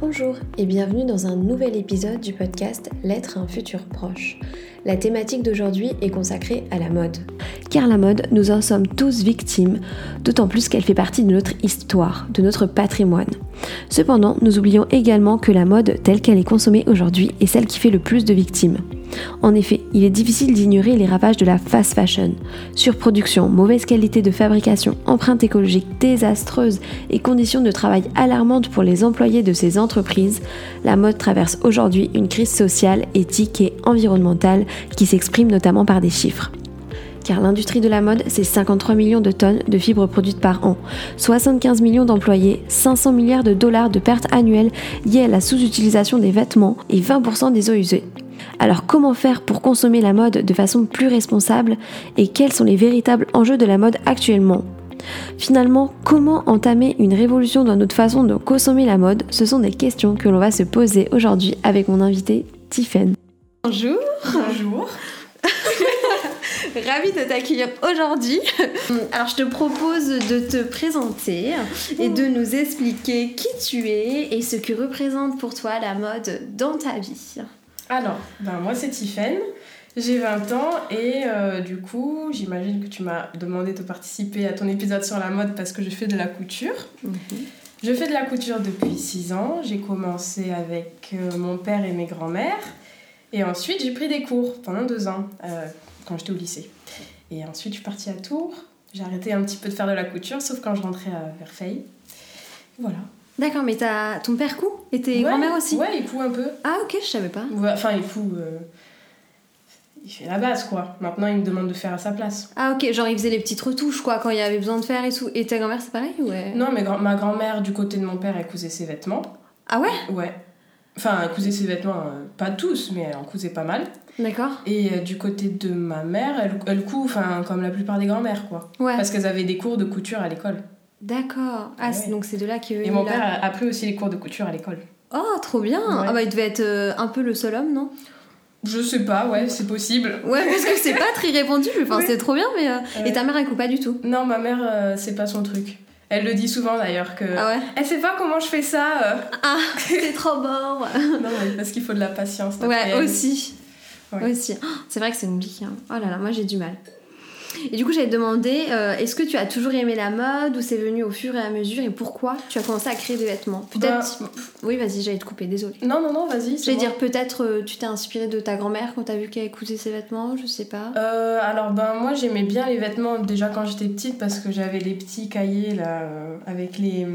Bonjour et bienvenue dans un nouvel épisode du podcast L'être un futur proche. La thématique d'aujourd'hui est consacrée à la mode. Car la mode, nous en sommes tous victimes, d'autant plus qu'elle fait partie de notre histoire, de notre patrimoine. Cependant, nous oublions également que la mode telle qu'elle est consommée aujourd'hui est celle qui fait le plus de victimes. En effet, il est difficile d'ignorer les ravages de la fast fashion. Surproduction, mauvaise qualité de fabrication, empreinte écologique désastreuse et conditions de travail alarmantes pour les employés de ces entreprises, la mode traverse aujourd'hui une crise sociale, éthique et environnementale qui s'exprime notamment par des chiffres car l'industrie de la mode, c'est 53 millions de tonnes de fibres produites par an, 75 millions d'employés, 500 milliards de dollars de pertes annuelles liées à la sous-utilisation des vêtements et 20% des eaux usées. Alors comment faire pour consommer la mode de façon plus responsable et quels sont les véritables enjeux de la mode actuellement? Finalement, comment entamer une révolution dans notre façon de consommer la mode? Ce sont des questions que l'on va se poser aujourd'hui avec mon invité Tiffen. Bonjour. Bonjour. Ravie de t'accueillir aujourd'hui. Alors je te propose de te présenter et de nous expliquer qui tu es et ce que représente pour toi la mode dans ta vie. Alors, ben moi c'est Tiffaine, j'ai 20 ans et euh, du coup j'imagine que tu m'as demandé de participer à ton épisode sur la mode parce que je fais de la couture. Mhm. Je fais de la couture depuis 6 ans, j'ai commencé avec euh, mon père et mes grands-mères et ensuite j'ai pris des cours pendant 2 ans euh, quand j'étais au lycée. Et ensuite je suis partie à Tours, j'ai arrêté un petit peu de faire de la couture sauf quand je rentrais à Versailles. Voilà. D'accord, mais t'as ton père coud et tes Ouais, grand-mères aussi Ouais, il coud un peu. Ah ok, je savais pas. Enfin, il fout. euh, Il fait la base, quoi. Maintenant, il me demande de faire à sa place. Ah ok, genre il faisait les petites retouches quoi quand il y avait besoin de faire et tout. Et ta grand-mère c'est pareil ouais Non, mais ma grand-mère, du côté de mon père, elle cousait ses vêtements. Ah ouais? Ouais. Enfin, elle cousait ses vêtements, euh, pas tous, mais elle en cousait pas mal. D'accord. Et euh, du côté de ma mère, elle, elle coud, enfin, comme la plupart des grand-mères, quoi. Ouais. Parce qu'elles avaient des cours de couture à l'école. D'accord. Ah Ouais. c'est- donc c'est de là qu'il Et mon père a appris aussi les cours de couture à l'école. Oh trop bien. Ouais. Ah bah il devait être euh, un peu le seul homme non? Je sais pas, ouais, c'est possible. Ouais parce que c'est pas très répandu. Enfin Oui. c'est trop bien mais. euh, Ouais. Et ta mère elle coud pas du tout? Non, ma mère, euh, c'est pas son truc. Elle le dit souvent d'ailleurs que. Ah ouais? Elle sait pas comment je fais ça. Ah c'est trop beau. Non, mais parce qu'il faut de la patience. Ouais, aussi. Ouais. Aussi. Oh, C'est vrai que c'est compliqué. hein. Oh là là, moi j'ai du mal. Et du coup, j'allais te demander, euh, est-ce que tu as toujours aimé la mode ou c'est venu au fur et à mesure et pourquoi tu as commencé à créer des vêtements? Peut-être. Oui, vas-y, j'allais te couper, désolée. Non, non, non, vas-y. J'allais bon. dire peut-être euh, tu t'es inspiré de ta grand-mère quand t'as vu qu'elle cousait ses vêtements, je sais pas. Euh, alors, ben, moi, j'aimais bien les vêtements déjà quand j'étais petite parce que j'avais les petits cahiers là, euh, avec les.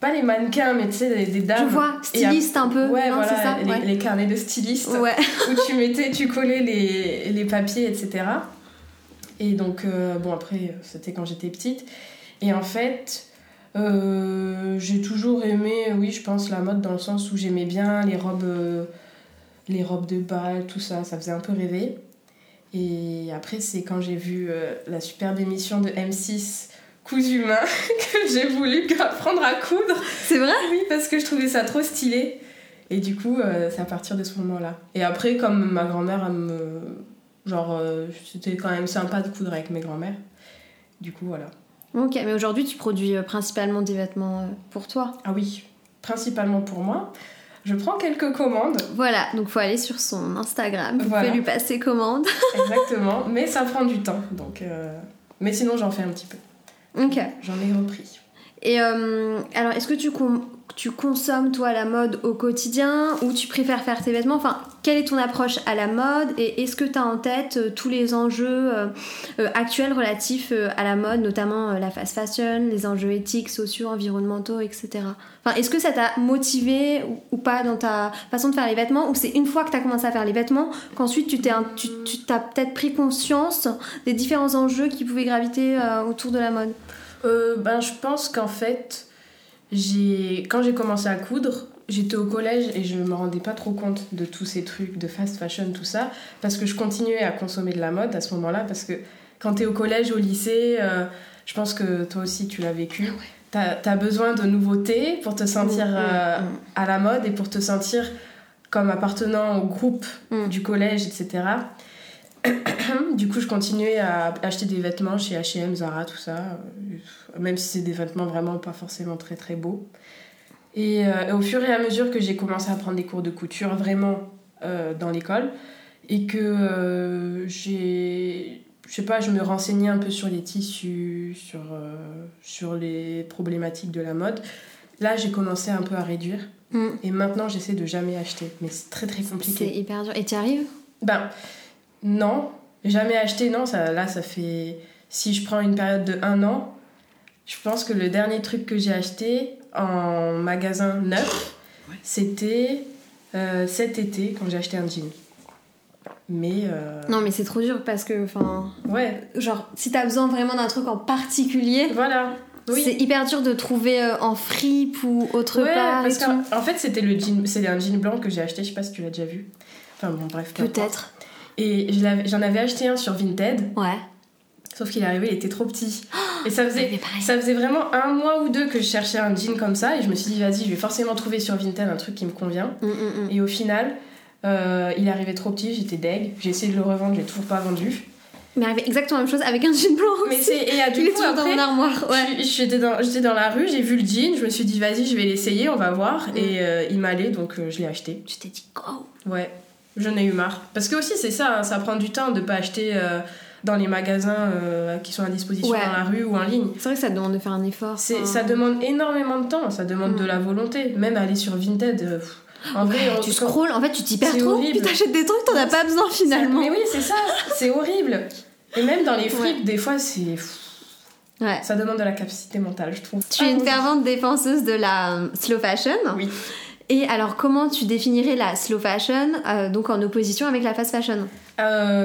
Pas les mannequins, mais tu sais, des, des dames. je vois, styliste un peu, Ouais, non, voilà, c'est ça? les, ouais. les carnets de styliste Ouais. où tu mettais, tu collais les, les papiers, etc. Et donc, euh, bon, après, c'était quand j'étais petite. Et en fait, euh, j'ai toujours aimé, oui, je pense, la mode dans le sens où j'aimais bien les robes, euh, les robes de bal, tout ça, ça faisait un peu rêver. Et après, c'est quand j'ai vu la superbe émission de M6, Cousu Humain, que j'ai voulu apprendre à coudre. C'est vrai? Oui, parce que je trouvais ça trop stylé. Et du coup, euh, c'est à partir de ce moment-là. Et après, comme ma grand-mère, elle me. Genre, euh, c'était quand même sympa de coudre avec mes grand-mères. Du coup, voilà. Ok, mais aujourd'hui tu produis euh, principalement des vêtements euh, pour toi. Ah oui, principalement pour moi. Je prends quelques commandes, Voilà, donc faut aller sur son Instagram, vous Voilà. pouvez lui passer commande. exactement, mais ça prend du temps. Donc, euh, Mais sinon, j'en fais un petit peu. Ok. J'en ai repris. Et euh, alors, est-ce que tu, com- tu consommes, toi, la mode au quotidien ou tu préfères faire tes vêtements? Enfin, quelle est ton approche à la mode et est-ce que tu as en tête euh, tous les enjeux euh, euh, actuels relatifs à la mode, notamment la fast fashion, les enjeux éthiques, sociaux, environnementaux, etc. Enfin, est-ce que ça t'a motivé ou, pas dans ta façon de faire les vêtements ou c'est une fois que tu as commencé à faire les vêtements qu'ensuite tu t'es t'as peut-être pris conscience des différents enjeux qui pouvaient graviter autour de la mode? Ben, je pense qu'en fait, j'ai quand j'ai commencé à coudre, j'étais au collège et je me rendais pas trop compte de tous ces trucs de fast fashion, tout ça, parce que je continuais à consommer de la mode à ce moment-là, parce que quand t'es au collège, au lycée, euh, je pense que toi aussi tu l'as vécu. T'as as besoin de nouveautés pour te sentir Mm, mm, euh, mm. à la mode et pour te sentir comme appartenant au groupe du collège, etc. du coup, je continuais à acheter des vêtements chez H&M, Zara, tout ça, euh, même si c'est des vêtements vraiment pas forcément très très beaux. Et, euh, et au fur et à mesure que j'ai commencé à prendre des cours de couture vraiment euh, dans l'école, et que euh, j'ai. Je sais pas, je me renseignais un peu sur les tissus, sur, sur les problématiques de la mode. Là, j'ai commencé un peu à réduire. Mm. Et maintenant, j'essaie de jamais acheter. Mais c'est très très C'est compliqué. hyper dur. Et tu arrives? Ben, non. Jamais acheté, non. Ça, là, ça fait. Si je prends une période de un an, je pense que le dernier truc que j'ai acheté en magasin neuf, c'était euh, cet été quand j'ai acheté un jean. Mais. euh, Non, mais c'est trop dur parce que, enfin, Ouais, genre, si t'as besoin vraiment d'un truc en particulier, voilà. Oui. c'est hyper dur de trouver euh, en fripe ou autre Ouais, part et tout. en fait, c'était le jean, c'est un jean blanc que j'ai acheté, je sais pas si tu l'as déjà vu. Enfin bon, bref. Peut-être. Et je j'en avais acheté un sur Vinted, Ouais. sauf qu'il est arrivé, il était trop petit. Et ça faisait, ça faisait vraiment un mois ou deux que je cherchais un jean comme ça, et je me suis dit, vas-y, je vais forcément trouver sur Vinted un truc qui me convient. Mm, mm, mm. Et au final, euh, il est arrivé trop petit, j'étais deg, j'ai essayé de le revendre, je l'ai toujours pas vendu. Mais arrivé exactement la même chose avec un jean blanc Mais c'est, et à du coup, toujours dans après, mon armoire. Ouais. j'étais dans, la rue, j'ai vu le jean, je me suis dit, vas-y, je vais l'essayer, on va voir. Mm. Et euh, il m'allait, donc euh, je l'ai acheté. Tu t'es dit, go Ouais, j'en ai eu marre. Parce que aussi, c'est ça, hein, ça prend du temps de pas acheter euh, dans les magasins euh, qui sont à disposition Ouais. dans la rue ou en ligne. C'est vrai que ça demande de faire un effort. Ça demande énormément de temps, ça demande Mm. de la volonté. Même aller sur Vinted, euh, en vrai, on- tu scrolles, en fait, tu t'y perds trop, horrible. puis t'achètes des trucs, t'en as pas besoin finalement. Mais oui, c'est ça, c'est horrible. Et même dans les fripes, des fois, c'est. Ça demande de la capacité mentale, je trouve. Tu es une fervente défenseuse de la slow fashion. Oui. Et alors, comment tu définirais la slow fashion, euh, donc en opposition avec la fast fashion? Euh,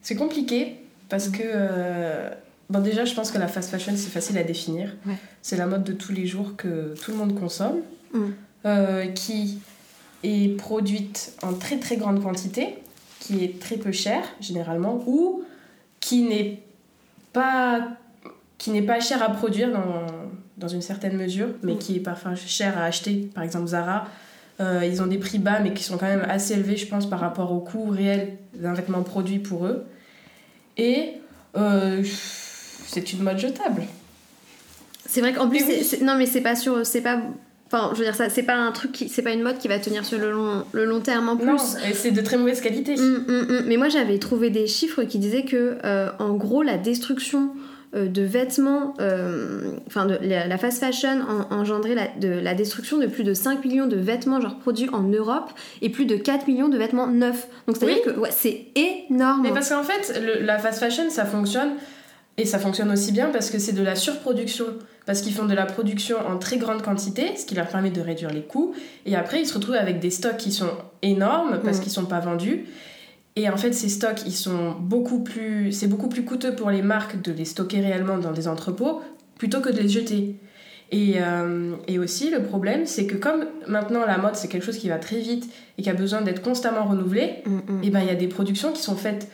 c'est compliqué parce que. euh, Bon, déjà, je pense que la fast fashion, c'est facile à définir. Ouais. C'est la mode de tous les jours que tout le monde consomme, Mm. qui est produite en très très grande quantité, qui est très peu chère généralement, ou qui n'est pas qui n'est pas cher à produire dans, dans une certaine mesure, mais Mm. qui est parfois cher à acheter. Par exemple, Zara, euh, ils ont des prix bas, mais qui sont quand même assez élevés, je pense, par rapport au coût réel d'un vêtement produit pour eux. Et euh, c'est une mode jetable. C'est vrai qu'en plus, oui. non, mais c'est pas sur, c'est pas, enfin, je veux dire ça, c'est pas un truc, qui, c'est pas une mode qui va tenir sur le long, le long terme en plus. Non, et c'est de très mauvaise qualité. Hum, hum. Mais moi j'avais trouvé des chiffres qui disaient que euh, en gros la destruction de vêtements, euh, enfin de la, la fast fashion en, engendrait la, de, la destruction de plus de 5 millions de vêtements genre produits en Europe et plus de 4 millions de vêtements neufs. Donc c'est à dire Oui. que ouais, c'est énorme. Mais parce qu'en fait, le- la fast fashion, ça fonctionne. Et ça fonctionne aussi bien parce que c'est de la surproduction. Parce qu'ils font de la production en très grande quantité, ce qui leur permet de réduire les coûts. Et après, ils se retrouvent avec des stocks qui sont énormes parce Mm. qu'ils sont pas vendus. Et en fait, ces stocks, ils sont beaucoup plus. C'est beaucoup plus coûteux pour les marques de les stocker réellement dans des entrepôts plutôt que de les jeter. Et, euh, et aussi, le problème, c'est que comme maintenant la mode, c'est quelque chose qui va très vite et qui a besoin d'être constamment renouvelé, Hum, hum. et ben il y a des productions qui sont faites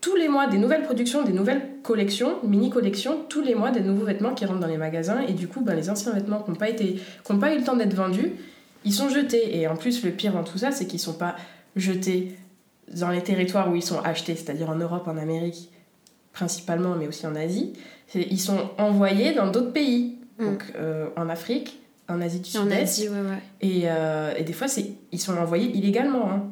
tous les mois, des nouvelles productions, des nouvelles collections, mini-collections, tous les mois des nouveaux vêtements qui rentrent dans les magasins et du coup ben, les anciens vêtements qui n'ont pas, été- qui ont pas eu le temps d'être vendus, ils sont jetés. Et en plus le pire dans tout ça, c'est qu'ils sont pas jetés dans les territoires où ils sont achetés, c'est-à-dire en Europe, en Amérique principalement, mais aussi en Asie. Ils sont envoyés dans d'autres pays, Mm. donc euh, en Afrique, en Asie du Sud-Est. Ouais, ouais. Et, euh, et des fois, ils sont envoyés illégalement. hein.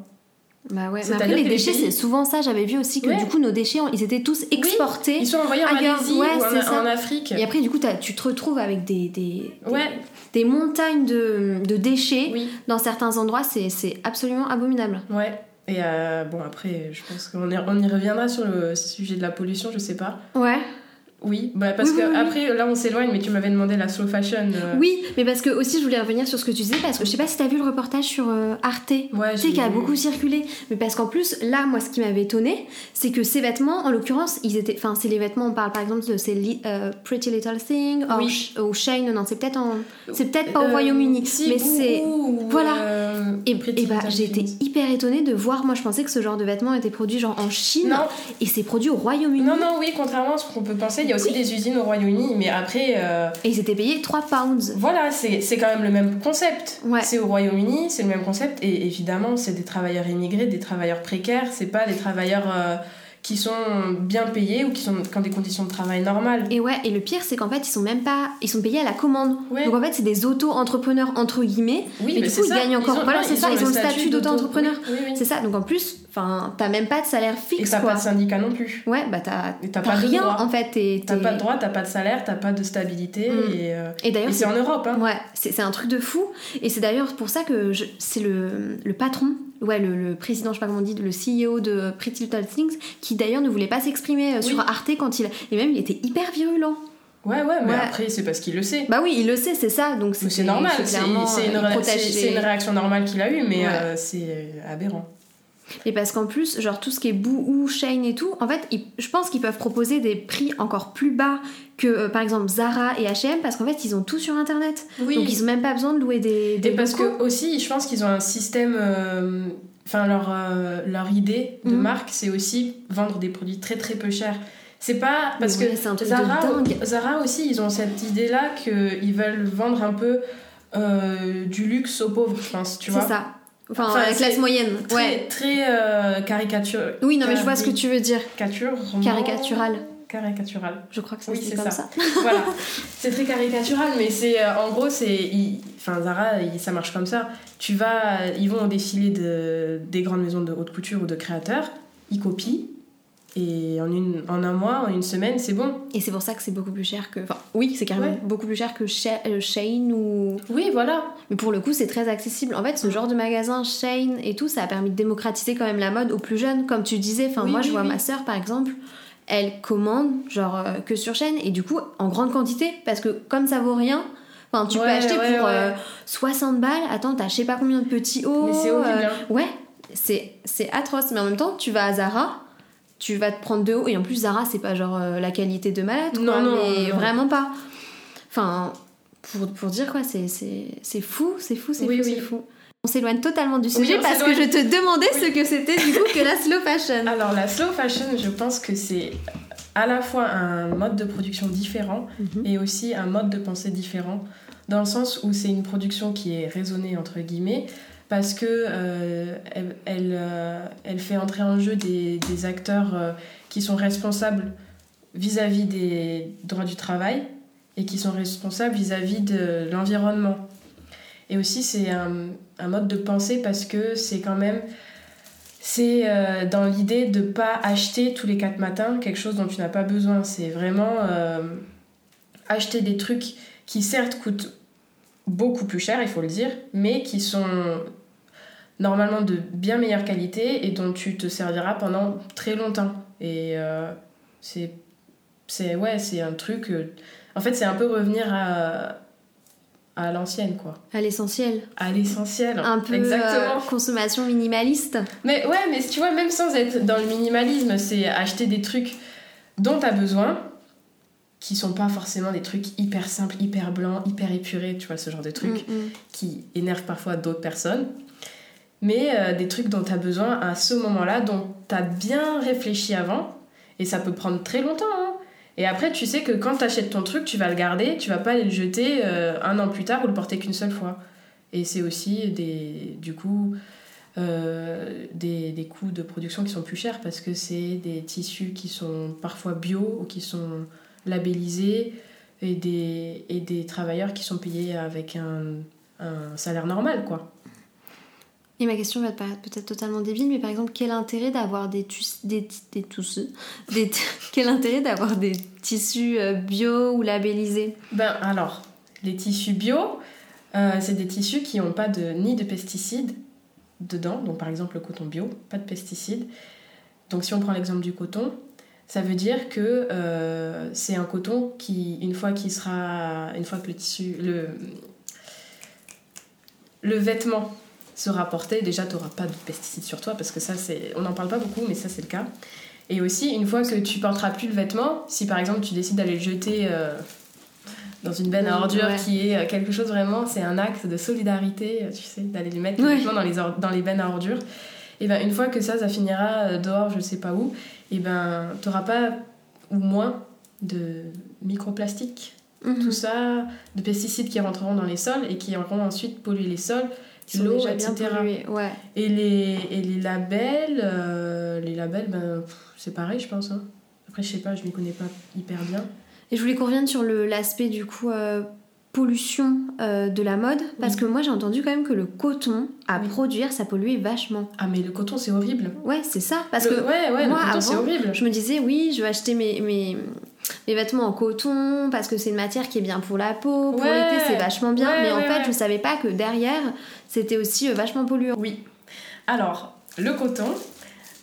Bah ouais. Mais après, les déchets, c'est souvent ça. J'avais vu aussi que Ouais. du coup, nos déchets, ils étaient tous exportés. Ils sont envoyés en Malaisie ouais, ou en, c'est ça. en Afrique. Et après, du coup, tu te retrouves avec des, des, des, Ouais, des montagnes de, de déchets oui, dans certains endroits. C'est c'est absolument abominable. ouais. Et euh, bon, après, je pense qu'on y, reviendra sur le sujet de la pollution, je sais pas. Ouais. Oui, bah parce Oui, que oui, oui. après, là, on s'éloigne, mais tu m'avais demandé la slow fashion. euh, Oui, mais parce que aussi, je voulais revenir sur ce que tu disais, parce que je sais pas si t'as vu le reportage sur euh, Arte. Ouais, Tu sais, j'ai qui a beaucoup circulé. Mais parce qu'en plus, là, moi, ce qui m'avait étonné, c'est que ces vêtements, en l'occurrence, ils étaient. Enfin, c'est les vêtements, on parle par exemple de ces li- euh, Pretty Little Thing, or ou Shane, non, c'est peut-être en. C'est peut-être pas au Royaume-Uni, si, mais c'est. voilà. Et, bah, j'ai été hyper étonnée de voir. Moi, je pensais que ce genre de vêtements était produit genre en Chine, Non, et c'est produit au Royaume-Uni. non, non, oui, contrairement à ce qu'on peut penser, il y a aussi Oui. des usines au Royaume-Uni, mais après, euh, Et ils étaient payés 3 pounds. voilà, c'est c'est quand même le même concept. Ouais. C'est au Royaume-Uni, c'est le même concept, et évidemment, c'est des travailleurs immigrés, des travailleurs précaires, c'est pas des travailleurs euh, qui sont bien payés ou qui sont qui ont des conditions de travail normales. Et ouais, et le pire, c'est qu'en fait, ils sont même pas. Ils sont payés à la commande. Ouais. Donc en fait, c'est des auto-entrepreneurs, entre guillemets. Oui, mais mais du coup, ils gagnent encore. ont- voilà, c'est ça, ils ont le statut d'auto-entrepreneur. Oui, oui, oui. C'est ça, donc en plus, enfin, t'as même pas de salaire Et fixe, t'as quoi. pas de syndicat non plus. Ouais, bah t'as Et t'as t'as pas de rien, droit. en fait. T'as pas de droit, t'as pas de salaire, t'as pas de stabilité. Mm. Et, euh, Et d'ailleurs, et c'est en Europe. Hein. Ouais, c'est un truc de fou. Et c'est d'ailleurs pour ça que c'est le, le patron, ouais, le, le président, je sais pas comment on dit, le CEO de Pretty Little Things, qui d'ailleurs ne voulait pas s'exprimer euh, sur. Arte quand il. Et même, il était hyper virulent. Ouais, ouais, mais Ouais. après, c'est parce qu'il le sait. Bah oui, il le sait, c'est ça. Donc c'est normal, c'est une, euh, c'est- une réaction normale qu'il a eue, mais Ouais. euh, c'est aberrant. Et parce qu'en plus, genre tout ce qui est Boohoo, Shane et tout, en fait, ils- je pense qu'ils peuvent proposer des prix encore plus bas que euh, par exemple Zara et H&M parce qu'en fait, ils ont tout sur internet. Oui, Donc ils ont même pas besoin de louer des, des et parce locaux. que aussi, je pense qu'ils ont un système. euh, Enfin, leur, euh, leur idée de Mhm. marque, c'est aussi vendre des produits très très peu chers. C'est pas parce que c'est Zara. Zara aussi, ils ont cette idée-là qu'ils veulent vendre un peu du luxe aux pauvres, je pense, tu C'est vois. ça. Enfin, Enfin, la c'est classe moyenne. Très, Ouais. très euh, caricature. Oui, non, mais je vois ce que tu veux dire. Caricature. Caricatural. Caricatural. Je crois que ça Oui, c'est comme ça. ça. voilà. C'est très caricatural, mais c'est euh, en gros, c'est. Enfin, Zara, il- ça marche comme ça. Tu vas. Ils vont au défilé de, des grandes maisons de haute couture ou de créateurs, ils copient, et en, une, en un mois, en une semaine, c'est bon. Et c'est pour ça que c'est beaucoup plus cher que. Enfin, oui, c'est carrément Ouais. beaucoup plus cher que euh, Shane ou. Oui, voilà. Mais pour le coup, c'est très accessible. En fait, ce genre de magasin, Shane et tout, ça a permis de démocratiser quand même la mode aux plus jeunes. Comme tu disais, enfin, Oui, moi, je vois oui. ma sœur par exemple, elle commande, genre, euh, que sur Shane et du coup, en grande quantité. Parce que comme ça vaut rien. Enfin, tu peux acheter ouais, pour ouais. euh, 60 balles. Attends, t'as je sais pas combien de petits hauts. Mais c'est horrible. euh. Ouais, c'est c'est atroce. Mais en même temps, tu vas à Zara, tu vas te prendre de haut. Et en plus, Zara, c'est pas genre euh, la qualité de malade. Non, quoi, non, mais non. vraiment pas. Enfin, pour, pour dire quoi, c'est- c'est c'est fou, c'est fou, c'est Oui, fou, oui. c'est fou. On s'éloigne totalement du sujet parce que je te demandais ce que c'était du coup que la slow fashion. Alors, la slow fashion, je pense que c'est à la fois un mode de production différent Mhm. et aussi un mode de pensée différent, dans le sens où c'est une production qui est raisonnée, entre guillemets, parce que euh, elle, euh, elle fait entrer en jeu des, des acteurs euh, qui sont responsables vis-à-vis des droits du travail et qui sont responsables vis-à-vis de l'environnement. Et aussi, c'est un, un mode de pensée parce que c'est quand même c'est dans l'idée de pas acheter tous les quatre matins quelque chose dont tu n'as pas besoin. C'est vraiment acheter des trucs qui certes coûtent beaucoup plus cher, il faut le dire, mais qui sont normalement de bien meilleure qualité et dont tu te serviras pendant très longtemps. Et euh, c'est c'est ouais, c'est un truc. euh, en fait, c'est un peu revenir à à l'ancienne quoi, À l'essentiel. à l'essentiel. Un peu Exactement. euh, consommation minimaliste. Mais ouais, mais tu vois, même sans être dans le minimalisme, c'est acheter des trucs dont tu as besoin, qui sont pas forcément des trucs hyper simples, hyper blancs, hyper épurés, tu vois, ce genre de trucs Mm, mm. qui énervent parfois d'autres personnes. Mais euh, des trucs dont tu as besoin à ce moment-là, dont tu as bien réfléchi avant, et ça peut prendre très longtemps. hein. Et après, tu sais que quand tu achètes ton truc, tu vas le garder, tu vas pas aller le jeter euh, un an plus tard ou le porter qu'une seule fois. Et c'est aussi des, du coup euh, des, des coûts de production qui sont plus chers parce que c'est des tissus qui sont parfois bio ou qui sont labellisés et des, et des travailleurs qui sont payés avec un, un salaire normal quoi. Et ma question va te paraître peut-être totalement débile, mais par exemple, quel intérêt d'avoir des, des, des Quel intérêt d'avoir des tissus euh, bio ou labellisés? Ben alors, les tissus bio, euh, c'est des tissus qui n'ont pas de, ni de pesticides dedans, donc par exemple le coton bio, pas de pesticides. Donc si on prend l'exemple du coton, ça veut dire que euh, c'est un coton qui, une fois qu'il sera, une fois que le tissu, le vêtement sera porté, déjà tu n'auras pas de pesticides sur toi parce que ça c'est, on n'en parle pas beaucoup, mais ça c'est le cas. Et aussi, une fois que tu porteras plus le vêtement, si par exemple tu décides d'aller le jeter euh, dans une benne à ordures ouais. qui est euh, quelque chose vraiment, c'est un acte de solidarité, euh, tu sais, d'aller les mettre Ouais. dans les, dans les bennes à ordures. Et ben une fois que ça, ça finira dehors, je sais pas où, et ben t'auras pas ou moins de microplastiques, Mhm. tout ça, de pesticides qui rentreront dans les sols et qui auront ensuite pollué les sols, l'eau, etc. Ouais. Et les, et les labels, euh, les labels, ben, c'est pareil, je pense. hein. Après, je sais pas, je m'y connais pas hyper bien. Et je voulais qu'on revienne sur l'aspect du coup euh, pollution euh, de la mode, parce Oui. que moi j'ai entendu quand même que le coton à Oui. produire ça polluait vachement. Ah, mais le coton, c'est horrible. Ouais, c'est ça. Parce Le- que ouais, ouais, moi, le coton, c'est avant, horrible. je me disais oui, je vais acheter mes, mes, mes vêtements en coton parce que c'est une matière qui est bien pour la peau, pour Ouais. l'été c'est vachement bien, Ouais, mais en ouais, fait je savais pas que derrière c'était aussi euh, vachement polluant. Oui. Alors, le coton,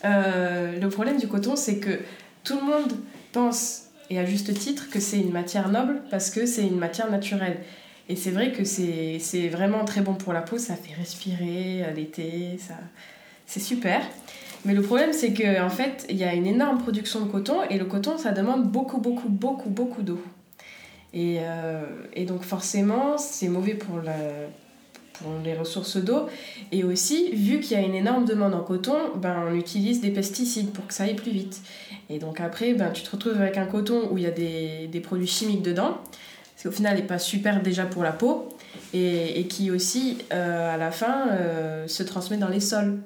euh, le problème du coton, c'est que tout le monde pense, et à juste titre, que c'est une matière noble parce que c'est une matière naturelle. Et c'est vrai que c'est vraiment très bon pour la peau, ça fait respirer à l'été, ça c'est super. Mais le problème, c'est qu'en en fait, il y a une énorme production de coton et le coton, ça demande beaucoup, beaucoup, beaucoup, beaucoup d'eau. Et, euh, donc, forcément, c'est mauvais pour, les ressources d'eau. Et aussi, vu qu'il y a une énorme demande en coton, ben, on utilise des pesticides pour que ça aille plus vite. Et donc, après, ben, tu te retrouves avec un coton où il y a des, produits chimiques dedans, ce qui au final n'est pas super déjà pour la peau, et, et qui aussi, euh, à la fin, euh, se transmet dans les sols.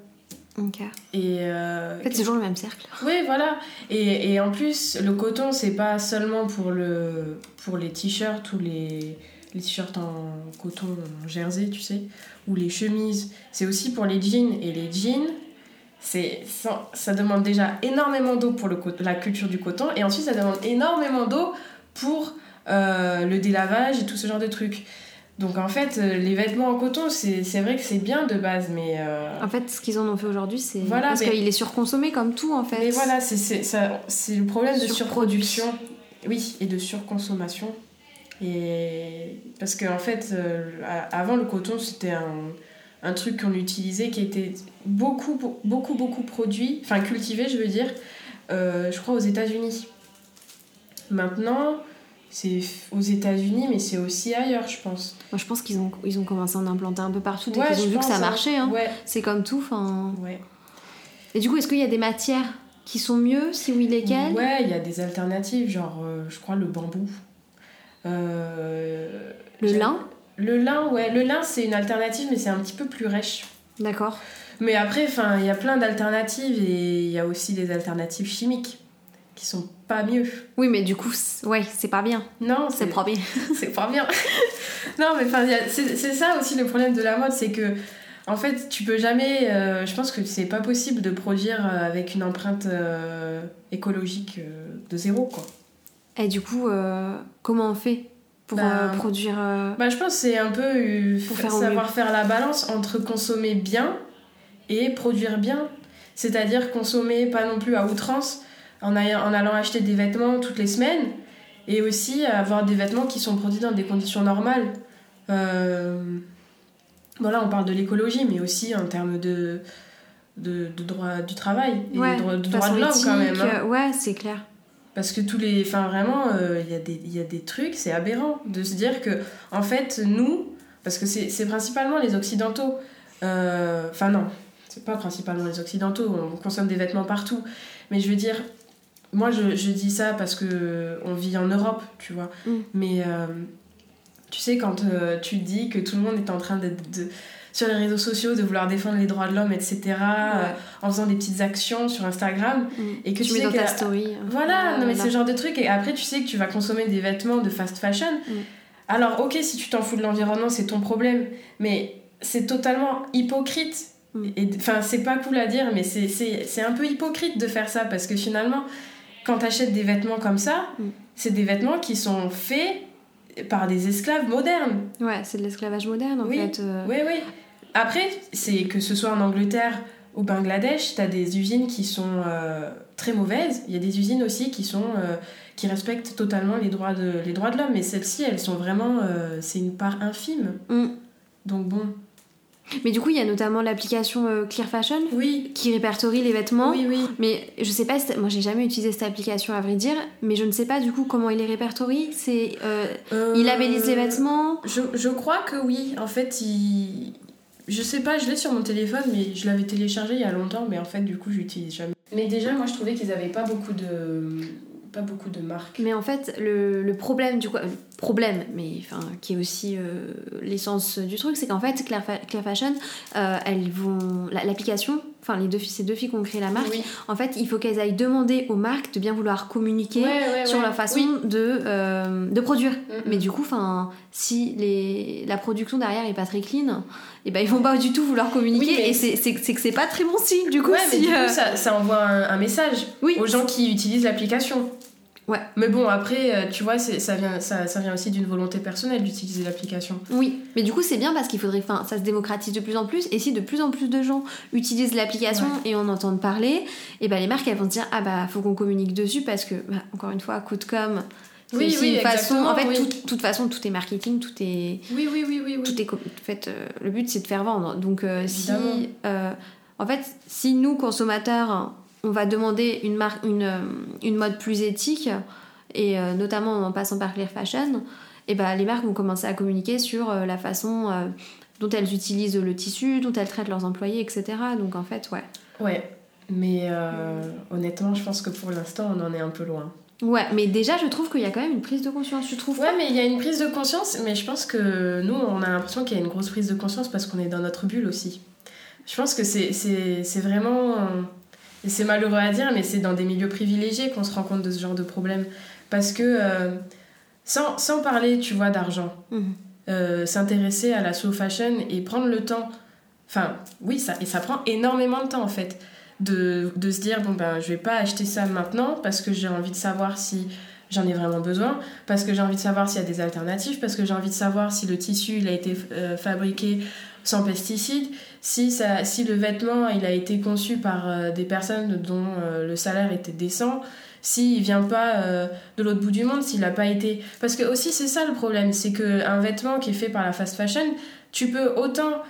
Et, euh, En fait c'est toujours le même cercle. oui, voilà. Et, et en plus, le coton, c'est pas seulement pour, le, pour les t-shirts ou les, les t-shirts en coton en jersey, tu sais, ou les chemises. C'est aussi pour les jeans. Et les jeans, c'est, ça, ça demande déjà énormément d'eau pour le, la culture du coton. Et ensuite, ça demande énormément d'eau pour euh, le délavage et tout ce genre de trucs. Donc en fait, euh, les vêtements en coton, c'est, vrai que c'est bien de base, mais... euh, En fait ce qu'ils en ont fait aujourd'hui c'est Voilà, parce mais- qu'il est surconsommé comme tout en fait. Mais voilà, c'est le problème de surproduction. Oui, et de surconsommation. Et parce qu'en en fait, euh, avant le coton, c'était un, un truc qu'on utilisait qui était beaucoup, beau- beaucoup, beaucoup produit, enfin cultivé, je veux dire, euh, je crois aux États-Unis. Maintenant, c'est aux États-Unis, mais c'est aussi ailleurs, je pense. Moi je pense qu'ils ont, ils ont commencé à en implanter un peu partout dès Ouais, qu'ils ont vu que ça hein. marchait. Hein. Ouais, C'est comme tout. Enfin. ouais. Et du coup, est-ce qu'il y a des matières qui sont mieux Si oui, lesquelles? Ouais, il y a des alternatives, genre, euh, je crois, le bambou. Euh, Le lin? Le lin, ouais. Le lin, c'est une alternative, mais c'est un petit peu plus rêche. D'accord. Mais après, il y a plein d'alternatives et il y a aussi des alternatives chimiques qui sont pas mieux. Oui, mais du coup, c'est- ouais, c'est pas bien. Non, C'est pas bien. c'est pas bien. non, mais enfin, c'est ça aussi le problème de la mode, c'est que en fait, tu peux jamais. euh, je pense que c'est pas possible de produire euh, avec une empreinte euh, écologique euh, de zéro, quoi. Et du coup, comment on fait pour Bah, produire Bah, je pense que c'est un peu Pour fa- faire savoir faire la balance entre consommer bien et produire bien. C'est-à-dire consommer pas non plus à outrance en, allant acheter des vêtements toutes les semaines et aussi avoir des vêtements qui sont produits dans des conditions normales. Euh, Voilà, on parle de l'écologie, mais aussi en termes de, de, de droit du travail et ouais, de, droit- de de l'homme quand même. hein. euh, Ouais, c'est clair. Parce que tous les. Enfin, vraiment, euh, il y, a des- il y a des trucs, c'est aberrant de se dire que, en fait, nous, parce que c'est principalement les Occidentaux. euh, Enfin, non, c'est pas principalement les Occidentaux, on consomme des vêtements partout. Mais je veux dire, moi, je, je dis ça parce que on vit en Europe, tu vois. Mm. Mais euh, tu sais, quand euh, tu dis que tout le monde est en train de, de- sur les réseaux sociaux de vouloir défendre les droits de l'homme, etc., euh, en faisant des petites actions sur Instagram, Mm. et que tu tu mets sais dans ta story. euh, voilà, non mais voilà. ce genre de truc. Et après, tu sais que tu vas consommer des vêtements de fast fashion. Mm. Alors, ok, si tu t'en fous de l'environnement, c'est ton problème. Mais c'est totalement hypocrite. Enfin, c'est pas cool à dire, mais c'est un peu hypocrite de faire ça. Parce que finalement, quand t'achètes des vêtements comme ça, Mm. c'est des vêtements qui sont faits par des esclaves modernes. Ouais, c'est de l'esclavage moderne en Oui, fait. euh. Oui, oui. Après, c'est que ce soit en Angleterre ou Bangladesh, tu as des usines qui sont euh, très mauvaises. Il y a des usines aussi qui sont euh, qui respectent totalement les droits de les droits de l'homme, mais celles-ci, elles sont vraiment euh, c'est une part infime. Mm. Donc bon. Mais du coup, il y a notamment l'application euh, Clear Fashion Oui. qui répertorie les vêtements. Oui, oui. Mais je sais pas, moi j'ai jamais utilisé cette application à vrai dire, mais je ne sais pas du coup comment il les répertorie. C'est, euh, Euh, il labellise les vêtements. Je, je crois que oui. En fait, il... Je sais pas, je l'ai sur mon téléphone, mais je l'avais téléchargé il y a longtemps, mais en fait, du coup, je l'utilise jamais. Mais déjà, moi, je trouvais qu'ils avaient pas beaucoup de... pas beaucoup de marques. Mais en fait, le, le problème du coup, problème, mais enfin qui est aussi euh, l'essence du truc, c'est qu'en fait Claire, Claire Fashion, euh, elles vont l'application, enfin les deux filles, ces deux filles qui ont créé la marque, en fait il faut qu'elles aillent demander aux marques de bien vouloir communiquer sur leur façon de, euh, de produire. Mais du coup, enfin si les, la production derrière est pas très clean, et eh ben ils vont pas du tout vouloir communiquer et c'est que c'est pas très bon signe du coup. si, ça, ça, envoie un, un message aux gens qui utilisent l'application. Ouais. Mais bon, après, euh, tu vois, ça vient, ça, ça vient aussi d'une volonté personnelle d'utiliser l'application. Oui, mais du coup, c'est bien parce qu'il faudrait. Enfin, ça se démocratise de plus en plus. Et si de plus en plus de gens utilisent l'application et en entendent parler, et eh ben les marques, elles vont se dire Ah bah, faut qu'on communique dessus parce que, bah, encore une fois, coup de com. Oui, oui, une façon. En fait, de toute façon, tout est marketing, tout est. Oui, oui, oui, oui. Tout est. En fait, euh, le but, c'est de faire vendre. Donc, euh, si. en fait, si nous, consommateurs, on va demander une, marque, une, euh, une mode plus éthique, et euh, notamment en passant par Clear Fashion, et ben, les marques vont commencer à communiquer sur euh, la façon dont elles utilisent le tissu, dont elles traitent leurs employés, etc. Donc en fait, ouais. Ouais, mais honnêtement, je pense que pour l'instant, on en est un peu loin. Ouais, mais déjà, je trouve qu'il y a quand même une prise de conscience, tu trouves Ouais, mais il y a une prise de conscience, mais je pense que nous, on a l'impression qu'il y a une grosse prise de conscience parce qu'on est dans notre bulle aussi. Je pense que c'est vraiment et c'est malheureux à dire, mais c'est dans des milieux privilégiés qu'on se rend compte de ce genre de problème. Parce que, euh, sans, sans, parler, tu vois, d'argent, mhm. euh, s'intéresser à la slow fashion et prendre le temps, enfin, oui, ça, et ça prend énormément de temps en fait, de, de se dire, bon ben, je vais pas acheter ça maintenant parce que j'ai envie de savoir si j'en ai vraiment besoin, parce que j'ai envie de savoir s'il y a des alternatives, parce que j'ai envie de savoir si le tissu il a été euh, fabriqué sans pesticides, si, ça, si le vêtement il a été conçu par euh, des personnes dont euh, le salaire était décent, s'il vient pas de l'autre bout du monde, s'il n'a pas été... Parce que aussi c'est ça le problème, c'est qu'un vêtement qui est fait par la fast fashion, tu peux autant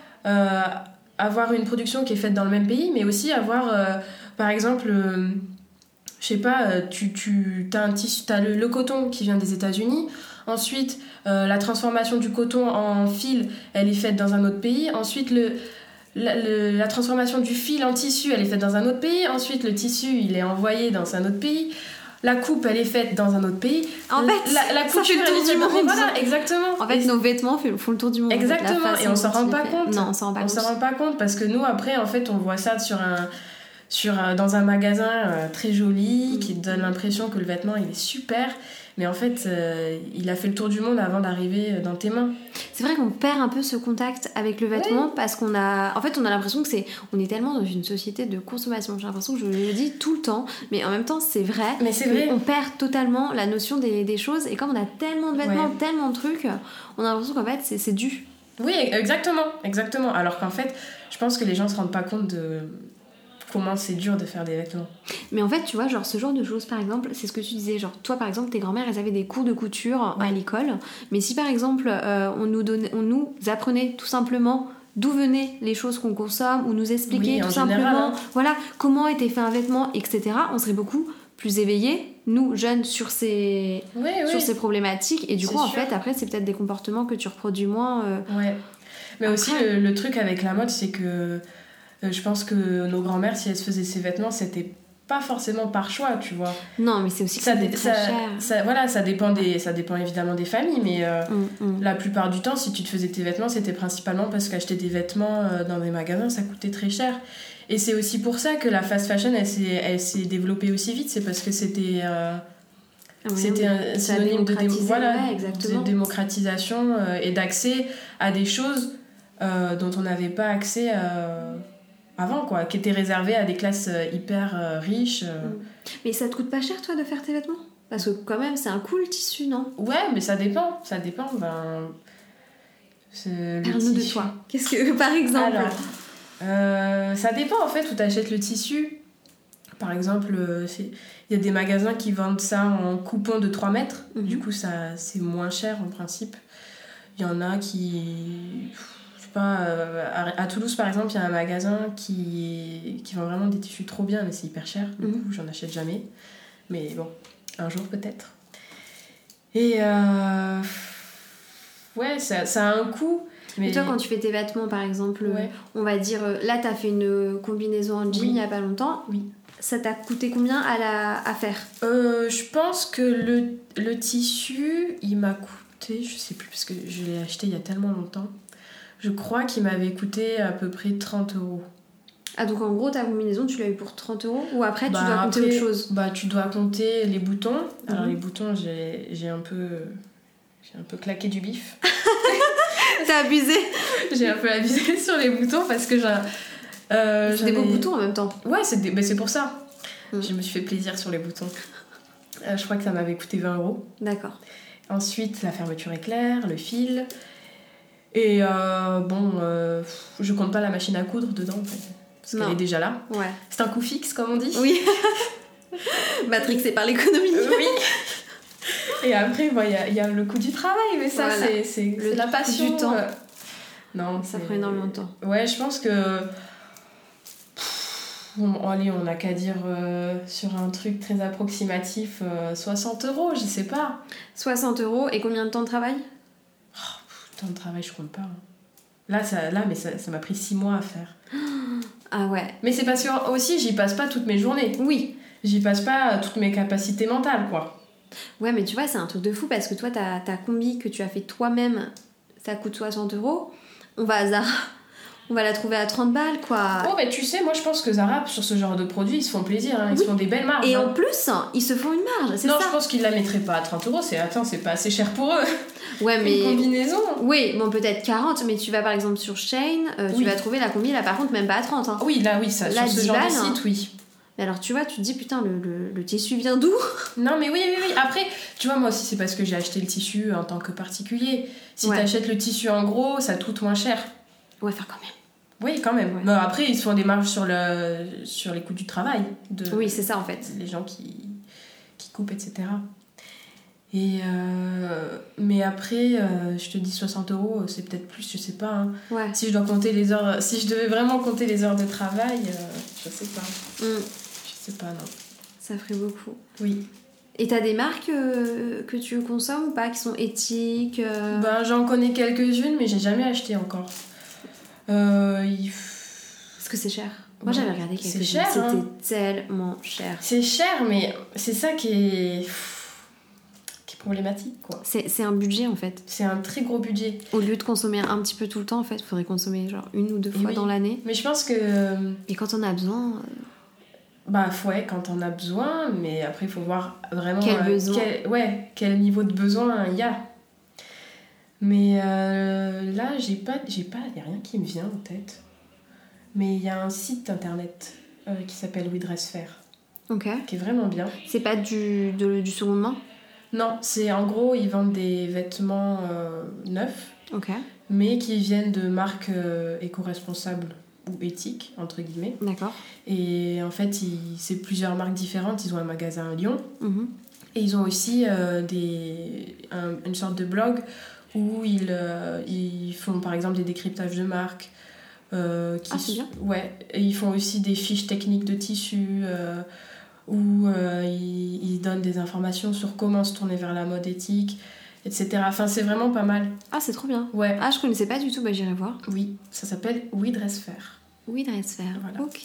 avoir une production qui est faite dans le même pays, mais aussi avoir par exemple je sais pas, euh, tu, tu as, un tissu, as le, coton qui vient des États-Unis. Ensuite, euh, la transformation du coton en fil, elle est faite dans un autre pays. Ensuite, le, la, transformation du fil en tissu, elle est faite dans un autre pays. Ensuite, le tissu, il est envoyé dans un autre pays. La coupe, elle est faite dans un autre pays. En fait, la, la coupe, fait le tour du monde. Voilà, exactement. En fait, nos vêtements font le tour du monde. Exactement. Et on s'en rend pas compte. Non, on s'en rend pas on s'en rend pas compte parce que nous, après, en fait, on voit ça sur un sur, dans un magasin euh, très joli qui te donne l'impression que le vêtement il est super mais en fait euh, il a fait le tour du monde avant d'arriver euh, dans tes mains. C'est vrai qu'on perd un peu ce contact avec le vêtement parce qu'on a en fait on a l'impression que c'est on est tellement dans une société de consommation. J'ai l'impression que je le dis tout le temps mais en même temps c'est vrai mais c'est vrai. on perd totalement la notion des, des, choses. Et comme on a tellement de vêtements tellement de trucs on a l'impression qu'en fait c'est dû. Oui exactement exactement. Alors qu'en fait je pense que les gens se rendent pas compte de comment c'est dur de faire des vêtements. Mais en fait, tu vois, genre ce genre de choses, par exemple, c'est ce que tu disais, genre toi par exemple, tes grand-mères, elles avaient des cours de couture à l'école, mais si par exemple euh, on, nous donnait, on nous apprenait tout simplement d'où venaient les choses qu'on consomme, ou nous expliquait tout simplement, hein. voilà, comment était fait un vêtement, etc., on serait beaucoup plus éveillés, nous jeunes, sur ces, sur ces problématiques, et du coup, en fait, après, c'est peut-être des comportements que tu reproduis moins. Euh, ouais. Mais aussi, le, truc avec la mode, c'est que je pense que nos grands-mères, si elles se faisaient ces vêtements, c'était pas forcément par choix, tu vois. Non, mais c'est aussi que ça, cher. Ça, voilà, ça dépend, des, ça dépend évidemment des familles, mais euh, mm, mm. la plupart du temps, si tu te faisais tes vêtements, c'était principalement parce qu'acheter des vêtements euh, dans des magasins, ça coûtait très cher. Et c'est aussi pour ça que la fast fashion, elle s'est développée aussi vite, c'est parce que c'était... Ah c'était un synonyme de, voilà, de démocratisation et d'accès à des choses dont on n'avait pas accès avant, quoi, qui était réservé à des classes euh, hyper euh, riches. Euh. Mm. Mais ça te coûte pas cher, toi, de faire tes vêtements? Parce que quand même, c'est un cool tissu, non? Ouais, mais ça dépend. Ça dépend. Ben, Parle-nous de toi. Qu'est-ce que, par exemple? Ça dépend en fait où tu achètes le tissu. Par exemple, il y a des magasins qui vendent ça en coupon de 3 mètres. Mhm. Du coup, ça c'est moins cher en principe. Il y en a qui euh, à, Toulouse par exemple, il y a un magasin qui, qui vend vraiment des tissus trop bien, mais c'est hyper cher. Du mhm. coup, j'en achète jamais. Mais bon, un jour peut-être. Et euh, ouais, ça, ça, a un coût. Mais... Et toi, quand tu fais tes vêtements, par exemple, on va dire, euh, là, tu as fait une combinaison en jean il n'y a pas longtemps. Oui. Ça t'a coûté combien à, la, à faire? Je pense que le, le tissu, il m'a coûté coûté, je sais plus, parce que je l'ai acheté il y a tellement longtemps. Je crois qu'il m'avait coûté à peu près 30 euros. Ah, donc en gros, ta combinaison, tu l'as eu pour 30 euros Ou après, tu Bah, dois compter après, autre chose? Bah, tu dois compter les boutons. Alors, Mhm. les boutons, j'ai j'ai un peu. J'ai un peu claqué du bif. T'as abusé j'ai un peu abusé sur les boutons parce que j'ai. Euh, C'est des beaux boutons en même temps. Ouais, c'est des- bah, pour ça. Mhm. Je me suis fait plaisir sur les boutons. Euh, je crois que ça m'avait coûté 20 euros. D'accord. Ensuite, la fermeture éclair, le fil. Et euh, bon, euh, je compte pas la machine à coudre dedans, en fait. Parce qu'elle est déjà là. Ouais. C'est un coût fixe, comme on dit. Oui. Matrixé par l'économie. Euh, oui. Et après, bon, il y, a, il y a le coût du travail, mais ça, Voilà. c'est- la passion. du temps. Non, Ça prend énormément de temps. Ouais, je pense que. Bon, allez, on n'a qu'à dire euh, sur un truc très approximatif euh, 60 euros, je sais pas. 60 euros et combien de temps de travail? Temps de travail, je compte pas. hein. Là, ça, là mais ça ça m'a pris 6 mois à faire. Ah ouais. Mais c'est parce que aussi, j'y passe pas toutes mes journées. Oui. J'y passe pas toutes mes capacités mentales, quoi. Ouais, mais tu vois, c'est un truc de fou parce que toi, ta, ta combi que tu as fait toi-même, ça coûte 60 euros. On va à Zara, on va la trouver à 30 balles, quoi. Oh, mais tu sais, moi je pense que Zara, sur ce genre de produit, ils se font plaisir, hein. ils se font des belles marges. Et hein. en plus, ils se font une marge, c'est Non, je pense qu'ils la mettraient pas à 30 euros, c'est attends, c'est pas assez cher pour eux. Ouais, Une mais. combinaison. Oui, bon, peut-être 40, mais tu vas par exemple sur Shane, euh, tu vas trouver la combi là par contre même pas à 30. Hein. Oui, là, oui, ça, Là, sur ce 10 genre de balles, hein. site, oui. Mais alors tu vois, tu te dis putain, le, le, le tissu vient d'où? Non, mais oui, oui, oui. Après, tu vois, moi aussi, c'est parce que j'ai acheté le tissu en tant que particulier. Si Ouais. t'achètes le tissu en gros, ça te coûte moins cher. Ouais, enfin quand même. Oui, quand même. Ouais. Mais après, ils se font des marges sur, le, sur les coûts du travail. De, Oui, c'est ça en fait. les gens qui, qui coupent, etc. Et euh, mais après, euh, je te dis 60 euros, c'est peut-être plus, je sais pas. hein. Ouais. Si je dois compter les heures, si je devais vraiment compter les heures de travail, euh, je sais pas. Mm, Je sais pas, non. ça ferait beaucoup. Oui. Et t'as des marques euh, que tu consommes ou pas qui sont éthiques Ben, j'en connais quelques-unes, mais j'ai jamais acheté encore. Euh, il Parce que c'est cher. Moi j'avais regardé C'est quelques cher, C'était hein. tellement cher. C'est cher, mais c'est ça qui est... problématique, quoi. C'est c'est un budget en fait. C'est un très gros budget. Au lieu de consommer un petit peu tout le temps, en fait, il faudrait consommer genre une ou deux fois oui. dans l'année. Mais je pense que... euh, Et quand on a besoin, Bah ouais, quand on a besoin, mais après il faut voir vraiment Quel euh, besoin. quel, ouais, quel niveau de besoin il y a. Mais euh, là, j'ai pas, j'ai pas, y a rien qui me vient en tête. Mais il y a un site internet euh, qui s'appelle We Dress Fair, ok. qui est vraiment bien. C'est pas du, de- du second main? Non, c'est en gros, ils vendent des vêtements euh, neufs, Ok, mais qui viennent de marques euh, éco-responsables ou éthiques, entre guillemets. d'accord. Et en fait, ils- c'est plusieurs marques différentes. Ils ont un magasin à Lyon. Mhm. Et ils ont aussi euh, des, un- une sorte de blog où ils, euh, ils font par exemple des décryptages de marques. euh, qui Ah, c'est bien. Ouais, et ils font aussi des fiches techniques de tissu euh, où euh, ils, ils donnent des informations sur comment se tourner vers la mode éthique, etc. Enfin, c'est vraiment pas mal. Ah, c'est trop bien. Ouais, Ah, je connaissais pas du tout, bah j'irai voir. oui, ça s'appelle We Dress Fair. Oui, Dress Fair. Voilà. Ok.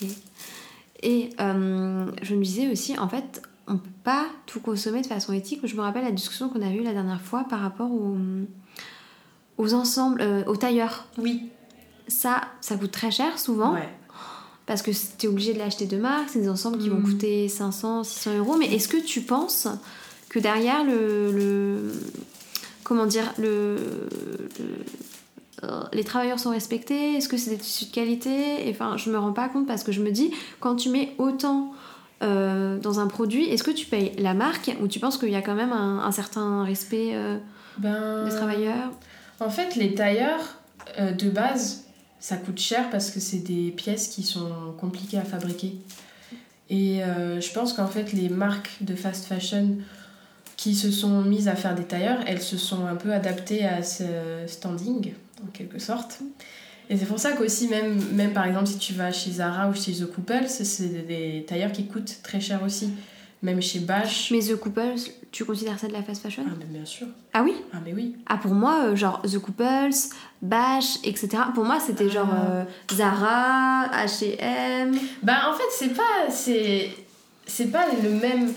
Et je me disais aussi, en fait, on peut pas tout consommer de façon éthique. Je me rappelle la discussion qu'on a eue la dernière fois par rapport aux, aux ensembles, euh, aux tailleurs. Oui, Ça, ça coûte très cher souvent. ouais. Parce que tu es obligé de l'acheter de marque, c'est des ensembles qui vont Mhm. coûter 500, 600 euros. Mais est-ce que tu penses que derrière le. le- comment dire le, le- euh, les travailleurs sont respectés? Est-ce que c'est des tissus de qualité? Enfin, je me rends pas compte parce que je me dis, quand tu mets autant euh, dans un produit, est-ce que tu payes la marque ou tu penses qu'il y a quand même un, un certain respect euh, Ben, des travailleurs? En fait, les tailleurs, euh, de base, ça coûte cher parce que c'est des pièces qui sont compliquées à fabriquer. Et je pense qu'en fait, les marques de fast fashion qui se sont mises à faire des tailleurs, elles se sont un peu adaptées à ce standing, en quelque sorte. Et c'est pour ça qu'aussi, même, même par exemple, si tu vas chez Zara ou chez The Couple, c'est- des tailleurs qui coûtent très cher aussi. Même chez Bash. Mais The Couples, tu considères ça de la fast fashion? Ah, mais bien sûr. Ah oui? Ah, mais oui. Ah pour moi, euh, genre The Couples, Bash, etc. Pour moi, c'était Ah. genre euh, Zara, H&M. Bah en fait c'est pas c'est c'est pas le même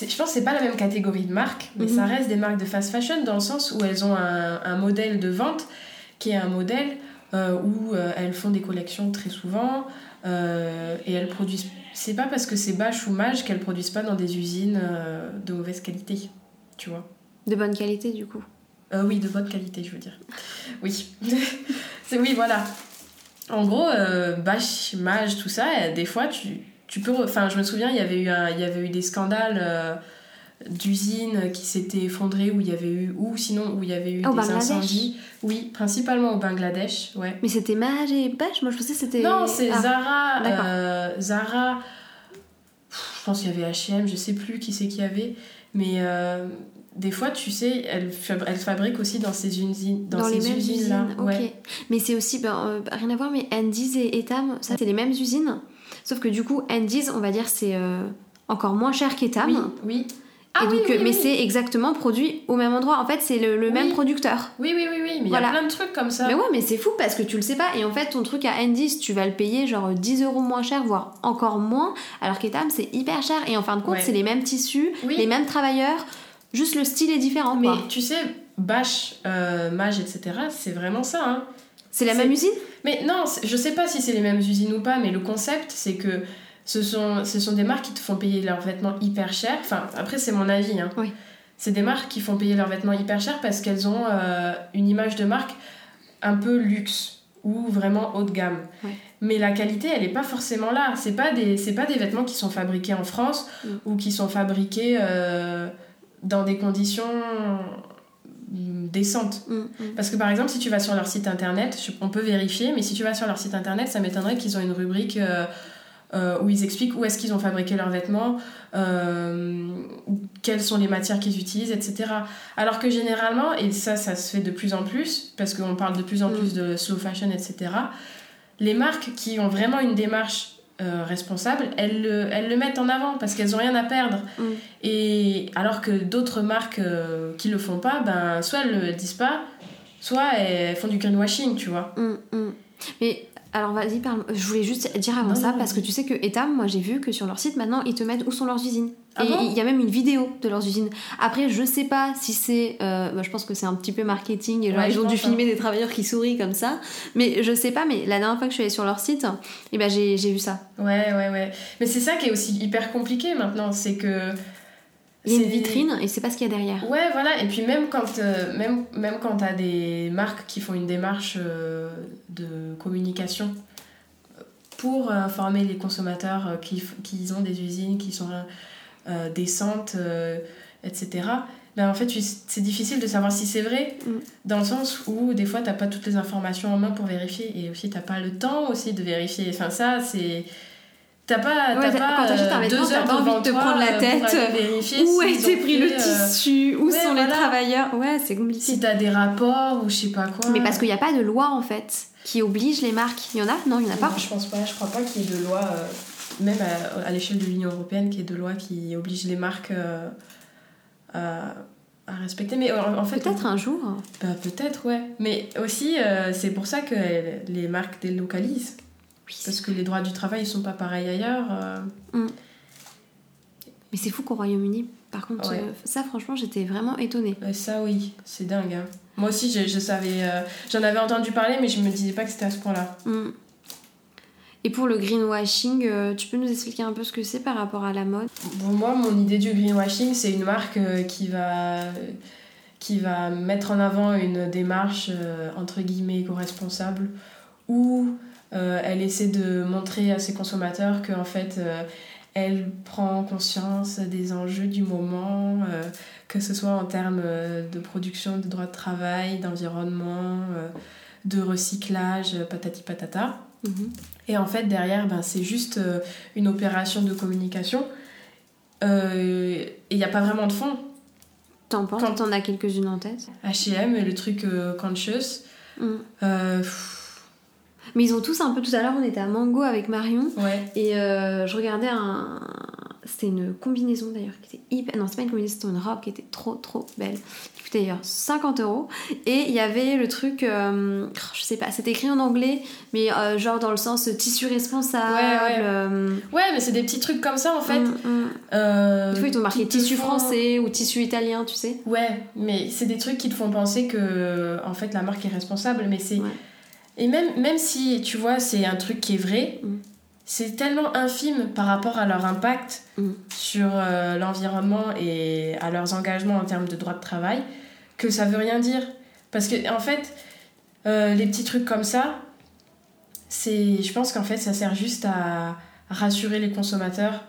je pense que c'est pas la même catégorie de marques, mais Mhm. ça reste des marques de fast fashion dans le sens où elles ont un, un modèle de vente qui est un modèle où euh, elles font des collections très souvent euh, et elles produisent. C'est pas parce que c'est Bache ou Mage qu'elles produisent pas dans des usines euh, de mauvaise qualité, tu vois. De bonne qualité, du coup. Euh, oui, de bonne qualité, je veux dire. Oui. c'est oui, voilà. En gros, euh, Bache, Mage, tout ça, euh, des fois, tu, tu peux. Enfin, je me souviens, il y avait eu, un, il y avait eu des scandales euh, d'usines qui s'étaient effondrées, où il y avait eu. Ou sinon, où il y avait eu Au des Bangladesh incendies. Oui, principalement au Bangladesh, ouais. Mais c'était Mage et Bache Moi, je pensais que c'était. Non, c'est Ah. Zara. euh, Zara. Pff, Je pense qu'il y avait HM, je sais plus qui c'est qu'il y avait. Mais euh, des fois, tu sais, elle, fab- elle fabrique aussi dans ces usines. Dans, Dans, les ces mêmes usines-là. usines, ok. Ouais. Mais c'est aussi, ben, euh, rien à voir, mais Andy's et Etam, ça c'est les mêmes usines. Sauf que du coup, Andy's, on va dire, c'est encore moins cher qu'Etam. Oui, oui. Et Ah oui, donc, oui, euh, mais oui. c'est exactement produit au même endroit. En fait, c'est le, le même producteur. Oui, oui, oui, oui, mais il Voilà. y a plein de trucs comme ça. Mais ouais, mais c'est fou parce que tu le sais pas. Et en fait, ton truc à Andy's, tu vas le payer genre 10 euros moins cher, voire encore moins. Alors qu'Etam, c'est hyper cher. Et en fin de compte, Ouais. c'est les mêmes tissus, les mêmes travailleurs. Juste le style est différent, Mais quoi. tu sais, Bache, euh, Mage, etc., c'est vraiment ça. Hein. C'est la même usine? Mais non, je sais pas si c'est les mêmes usines ou pas, mais le concept, c'est que ce sont, ce sont des marques qui te font payer leurs vêtements hyper cher. Enfin, après, c'est mon avis. Hein. Oui. C'est des marques qui font payer leurs vêtements hyper cher parce qu'elles ont euh, une image de marque un peu luxe ou vraiment haut de gamme. Mais la qualité, elle n'est pas forcément là. C'est pas des, c'est pas des vêtements qui sont fabriqués en France Mm. ou qui sont fabriqués euh, dans des conditions décentes. Mm, mm. Parce que par exemple, si tu vas sur leur site internet, on peut vérifier, mais si tu vas sur leur site internet, ça m'étonnerait qu'ils ont une rubrique euh, euh, où ils expliquent où est-ce qu'ils ont fabriqué leurs vêtements, euh, quelles sont les matières qu'ils utilisent, etc. Alors que généralement, et ça, ça se fait de plus en plus, parce qu'on parle de plus en Mm. plus de slow fashion, etc., les marques qui ont vraiment une démarche euh, responsable, elles le, elles le mettent en avant parce qu'elles ont rien à perdre. Mm. Et alors que d'autres marques euh, qui le font pas, ben, soit elles le disent pas, soit elles font du greenwashing, tu vois. Mm, mm. Mais alors vas-y, parle. Je voulais juste dire avant Non, ça, non, parce que tu sais que Etam, moi j'ai vu que sur leur site maintenant ils te mettent où sont leurs usines. Ah et bon il y a même une vidéo de leurs usines. Après, je sais pas si c'est. euh, bah, je pense que c'est un petit peu marketing et genre, Ouais, ils ont dû hein. filmer des travailleurs qui sourient comme ça. Mais je sais pas, mais la dernière fois que je suis allée sur leur site, et ben j'ai j'ai vu ça. Ouais, ouais, ouais. Mais c'est ça qui est aussi hyper compliqué maintenant, c'est que. Il y a une vitrine et c'est pas ce qu'il y a derrière. Ouais, voilà. Et puis même quand, euh, même, même quand t'as des marques qui font une démarche euh, de communication pour informer les consommateurs euh, qu'ils ont des usines qui sont euh, décentes, euh, etc. Ben, en fait, c'est difficile de savoir si c'est vrai, Mm. dans le sens où des fois, t'as pas toutes les informations en main pour vérifier, et aussi, t'as pas le temps aussi de vérifier. Enfin, ça, c'est... T'as pas, Ouais, pas quand t'achètes un euh, vêtement, t'as pas envie de te prendre la euh, tête. vérifier Où a s'ils été pris le euh, tissu Où ouais, sont les voilà. travailleurs Ouais, c'est compliqué. si t'as des rapports ou je sais pas quoi. Mais parce qu'il n'y a pas de loi en fait qui oblige les marques. Il y en a? Non, il n'y en a pas. Non, je pense pas, je crois pas qu'il y ait de loi, euh, même à, à l'échelle de l'Union Européenne, qu'il y ait de loi qui oblige les marques euh, à, à respecter. Mais en, en fait. Peut-être un jour. Bah, peut-être, ouais. Mais aussi, c'est pour ça que les marques délocalisent. Parce que les droits du travail ils sont pas pareils ailleurs. euh. Mais c'est fou qu'au Royaume-Uni, par contre, Ouais. euh, ça franchement, j'étais vraiment étonnée. Ouais, ça, oui, c'est dingue. hein. Moi aussi, je, je savais. euh, J'en avais entendu parler, mais je me disais pas que c'était à ce point-là. Mm. Et pour le greenwashing, tu peux nous expliquer un peu ce que c'est par rapport à la mode? Pour moi, mon idée du greenwashing, c'est une marque qui va, qui va mettre en avant une démarche entre guillemets éco-responsable euh, elle essaie de montrer à ses consommateurs qu'en fait euh, elle prend conscience des enjeux du moment, euh, que ce soit en termes euh, de production de droits de travail, d'environnement, euh, de recyclage, euh, patati patata. Mhm. Et en fait, derrière, ben, c'est juste euh, une opération de communication. Euh, et il n'y a pas vraiment de fond. T'en penses? T'en as quelques-unes en tête? HM, le truc euh, conscious. Mm. euh, pff, Mais ils ont tous un peu. Tout à l'heure, on était à Mango avec Marion ouais. et euh, je regardais un. c'était une combinaison d'ailleurs qui était hyper. Non, c'est pas une combinaison, c'était une robe qui était trop trop belle. Qui coûtait d'ailleurs 50 euros. Et il y avait le truc, euh, je sais pas, c'était écrit en anglais, mais euh, genre dans le sens tissu responsable. Ouais, ouais. euh, Ouais, mais c'est des petits trucs comme ça en fait. mm, mm. Euh, Des fois, ils t'ont marqué tissu font- français ou tissu italien, tu sais. Ouais, mais c'est des trucs qui te font penser que en fait la marque est responsable, mais c'est Ouais. Et même même si tu vois c'est un truc qui est vrai, Mm. c'est tellement infime par rapport à leur impact Mm. sur euh, l'environnement et à leurs engagements en termes de droit de travail que ça veut rien dire. Parce que en fait, euh, les petits trucs comme ça, c'est je pense qu'en fait ça sert juste à rassurer les consommateurs.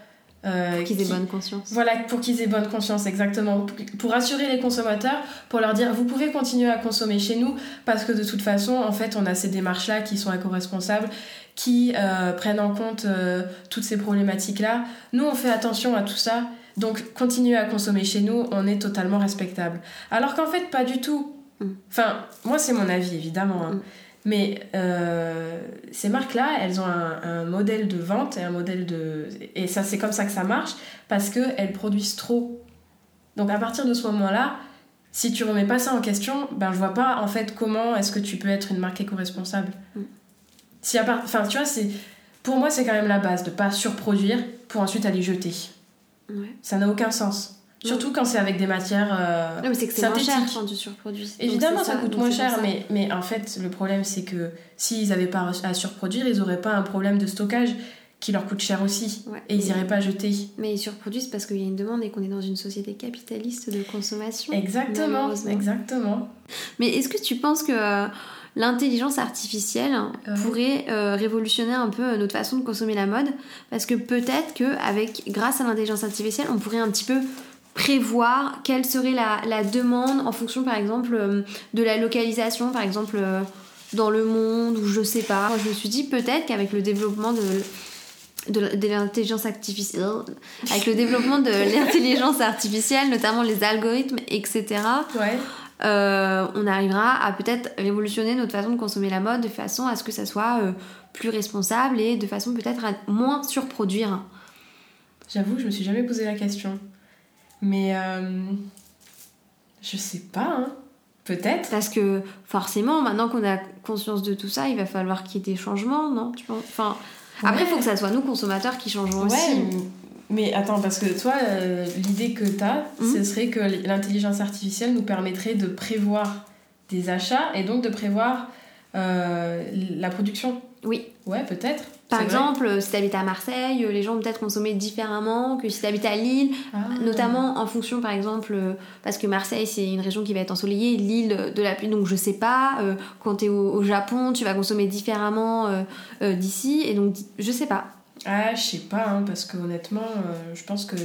Euh, Qu'ils aient qui- bonne conscience. voilà, pour qu'ils aient bonne conscience, exactement. Pour- Pour rassurer les consommateurs, pour leur dire, vous pouvez continuer à consommer chez nous, parce que de toute façon, en fait, on a ces démarches-là qui sont éco-responsables, qui euh, prennent en compte euh, toutes ces problématiques-là. Nous, on fait attention à tout ça, donc continuez à consommer chez nous, on est totalement respectable. Alors qu'en fait, pas du tout. Mm. Enfin, moi, c'est mon avis, évidemment. hein. Mais euh, ces marques-là, elles ont un, un modèle de vente et un modèle de... Et ça, c'est comme ça que ça marche, parce qu'elles produisent trop. Donc à partir de ce moment-là, si tu remets pas ça en question, ben je vois pas en fait comment est-ce que tu peux être une marque éco-responsable. Mm. Si à part... Enfin, tu vois, c'est... Pour moi, c'est quand même la base, de pas surproduire pour ensuite aller jeter. Ouais. Ça n'a aucun sens. Surtout quand c'est avec des matières... euh, Non, mais c'est que c'est moins cher quand tu surproduis. Évidemment, ça, coûte moins cher, ça. mais, mais en fait, le problème, c'est que s'ils n'avaient pas à surproduire, ils n'auraient pas un problème de stockage qui leur coûte cher aussi. Ouais. Et ils n'iraient pas jeter. Mais ils surproduisent parce qu'il y a une demande et qu'on est dans une société capitaliste de consommation. Exactement, exactement. Mais est-ce que tu penses que euh, l'intelligence artificielle Ouais. pourrait euh, révolutionner un peu euh, notre façon de consommer la mode? Parce que peut-être que avec, grâce à l'intelligence artificielle, on pourrait un petit peu prévoir quelle serait la, la demande en fonction, par exemple, euh, de la localisation, par exemple, euh, dans le monde, ou je sais pas. Moi, je me suis dit peut-être qu'avec le développement de de, l'intelligence artificielle, avec le développement de l'intelligence artificielle, notamment les algorithmes, etc., Ouais. euh, on arrivera à peut-être révolutionner notre façon de consommer la mode de façon à ce que ça soit euh, plus responsable et de façon peut-être à moins surproduire. J'avoue que je me suis jamais posé la question. Mais euh, je sais pas, hein. Peut-être. Parce que forcément, maintenant qu'on a conscience de tout ça, il va falloir qu'il y ait des changements, non tu penses? Enfin, Après, il faut que ça soit nous, consommateurs, qui changeons Ouais, aussi. mais attends, parce que toi, euh, l'idée que t'as, Mhm. ce serait que l'intelligence artificielle nous permettrait de prévoir des achats et donc de prévoir euh, la production. Oui. Ouais, peut-être. Par vrai. exemple, si tu habites à Marseille, les gens vont peut-être consommer différemment que si tu habites à Lille. Ah. Notamment en fonction, par exemple, euh, parce que Marseille, c'est une région qui va être ensoleillée, l'île de la pluie, donc je sais pas, euh, quand tu es au, au Japon, tu vas consommer différemment euh, euh, d'ici, et donc je sais pas. Ah, je sais pas, hein, parce que honnêtement, euh, je pense que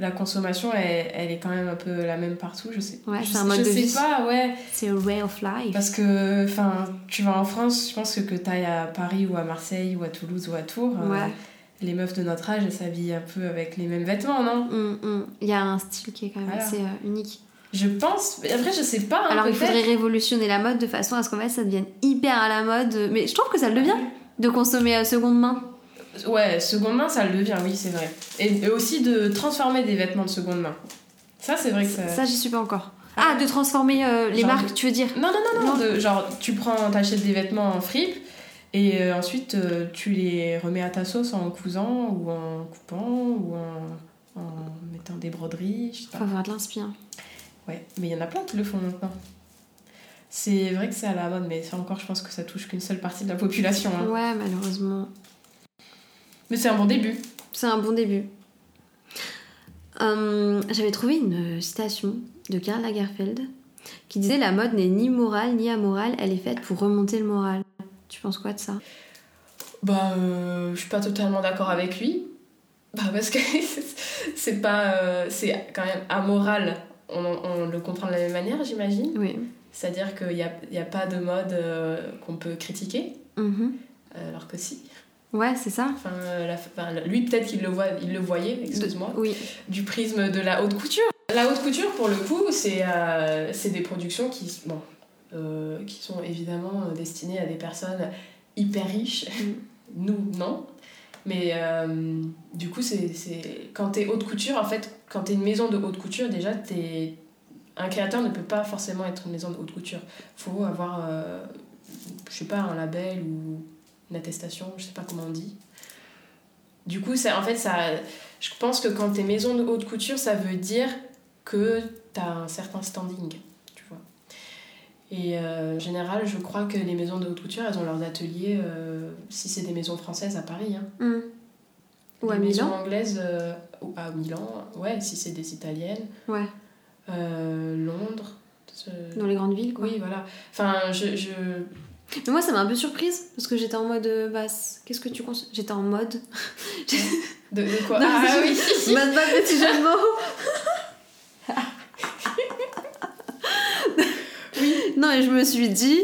la consommation, elle, elle est quand même un peu la même partout. Je sais, Ouais, c'est un mode je de sais vie. pas, ouais. C'est a way of life. Parce que, enfin, tu vas en France, je pense que que t'ailles à Paris ou à Marseille ou à Toulouse ou à Tours, euh, les meufs de notre âge, elles s'habillent un peu avec les mêmes vêtements, non? Hum, hum. Il y a un style qui est quand même Voilà. assez euh, unique. Je pense. mais Après, je sais pas. hein, Alors il faudrait révolutionner la mode de façon à ce qu'en fait ça devienne hyper à la mode, mais je trouve que ça le devient de consommer à seconde main. Ouais, seconde main, ça le devient, oui, c'est vrai. Et, et aussi de transformer des vêtements de seconde main. Ça, c'est vrai que ça. Ça, j'y suis pas encore. Ah, de transformer euh, les Genre marques, de- tu veux dire Non, non, non, non. de- genre, tu prends, t'achètes des vêtements en fripe et euh, ensuite euh, tu les remets à ta sauce en cousant ou en coupant ou en, en mettant des broderies, je sais Faut avoir de l'inspi. hein. Ouais, mais il y en a plein qui le font maintenant. C'est vrai que c'est à la mode, mais ça encore, je pense que ça touche qu'une seule partie de la population. hein. Ouais, malheureusement. Mais c'est un bon début. C'est un bon début. Hum, J'avais trouvé une citation de Karl Lagerfeld qui disait La mode n'est ni morale ni amorale, elle est faite pour remonter le moral. Tu penses quoi de ça? Bah, euh, je suis pas totalement d'accord avec lui. Bah, parce que c'est pas. euh, c'est quand même amoral. On, on le comprend de la même manière, j'imagine. Oui. C'est-à-dire qu'il n'y a, y a pas de mode euh, qu'on peut critiquer, euh, alors que si. Ouais, c'est ça. Enfin, euh, la- enfin, lui, peut-être qu'il le, voit, il le voyait, excuse-moi, Oui. du prisme de la haute couture. La haute couture, pour le coup, c'est euh, des productions qui, bon, euh, qui sont évidemment destinées à des personnes hyper riches. Mm. Nous, non. Mais euh, du coup, c'est, quand t'es haute couture, en fait, quand t'es une maison de haute couture, déjà, t'es... un créateur ne peut pas forcément être une maison de haute couture. faut avoir, je sais pas, un label ou une attestation, je sais pas comment on dit. Du coup, ça, en fait, ça, je pense que quand t'es maison de haute couture, ça veut dire que t'as un certain standing, tu vois. Et euh, en général, je crois que les maisons de haute couture, elles ont leurs ateliers, euh, si c'est des maisons françaises, à Paris. Hein. Hmm. Ou à les maisons Milan anglaises, euh, ou à Milan, ouais, si c'est des italiennes. Ouais. Euh, Londres. Dans les grandes villes, quoi. Oui, voilà. Enfin, je. je... Mais moi, ça m'a un peu surprise parce que j'étais en mode. euh, Bah, qu'est-ce que tu consommes J'étais en mode. De, de quoi? Non, Ah oui pas de petit jeu de mots Oui. Non, et je me suis dit.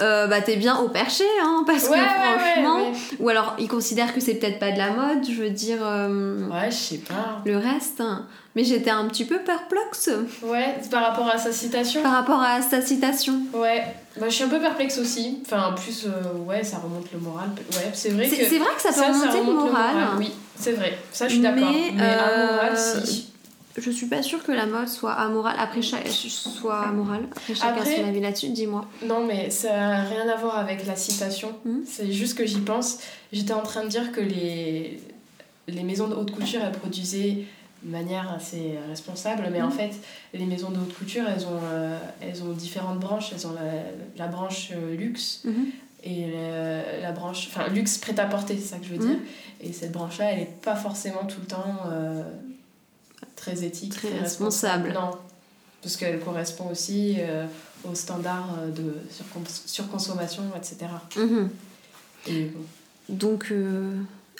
Euh, bah t'es bien au perché hein parce Ouais, que franchement ouais, ou alors ils considèrent que c'est peut-être pas de la mode je veux dire euh, ouais. Je sais pas. le reste hein. mais j'étais un petit peu perplexe Ouais, par rapport à sa citation. par rapport à sa citation Ouais, moi je suis un peu perplexe aussi. Enfin, en plus, euh, ouais, ça remonte le moral. Ouais, c'est vrai c'est que. c'est vrai que ça peut remonter le remonte moral, Oui, c'est vrai. Ça, je suis d'accord. Mais, Mais, euh, si. Je suis pas sûre que la mode soit amorale après chaque soit amorale après chacun Après- son avis là-dessus dis-moi Non, mais ça n'a rien à voir avec la citation. Hmm. C'est juste que j'y pense. J'étais en train de dire que les, les maisons de haute couture, elles produisaient de manière assez responsable, mais en Hmm. fait, les maisons de haute couture, elles ont, euh, elles ont différentes branches. Elles ont la, la branche euh, luxe Mhm. et la branche. Enfin, luxe prêt-à-porter, c'est ça que je veux dire. Et cette branche-là, elle n'est pas forcément tout le temps euh, très éthique, Très responsable. Non, parce qu'elle correspond aussi euh, aux standards euh, de surcons- surconsommation, etc. Mhm. Et bon. donc euh,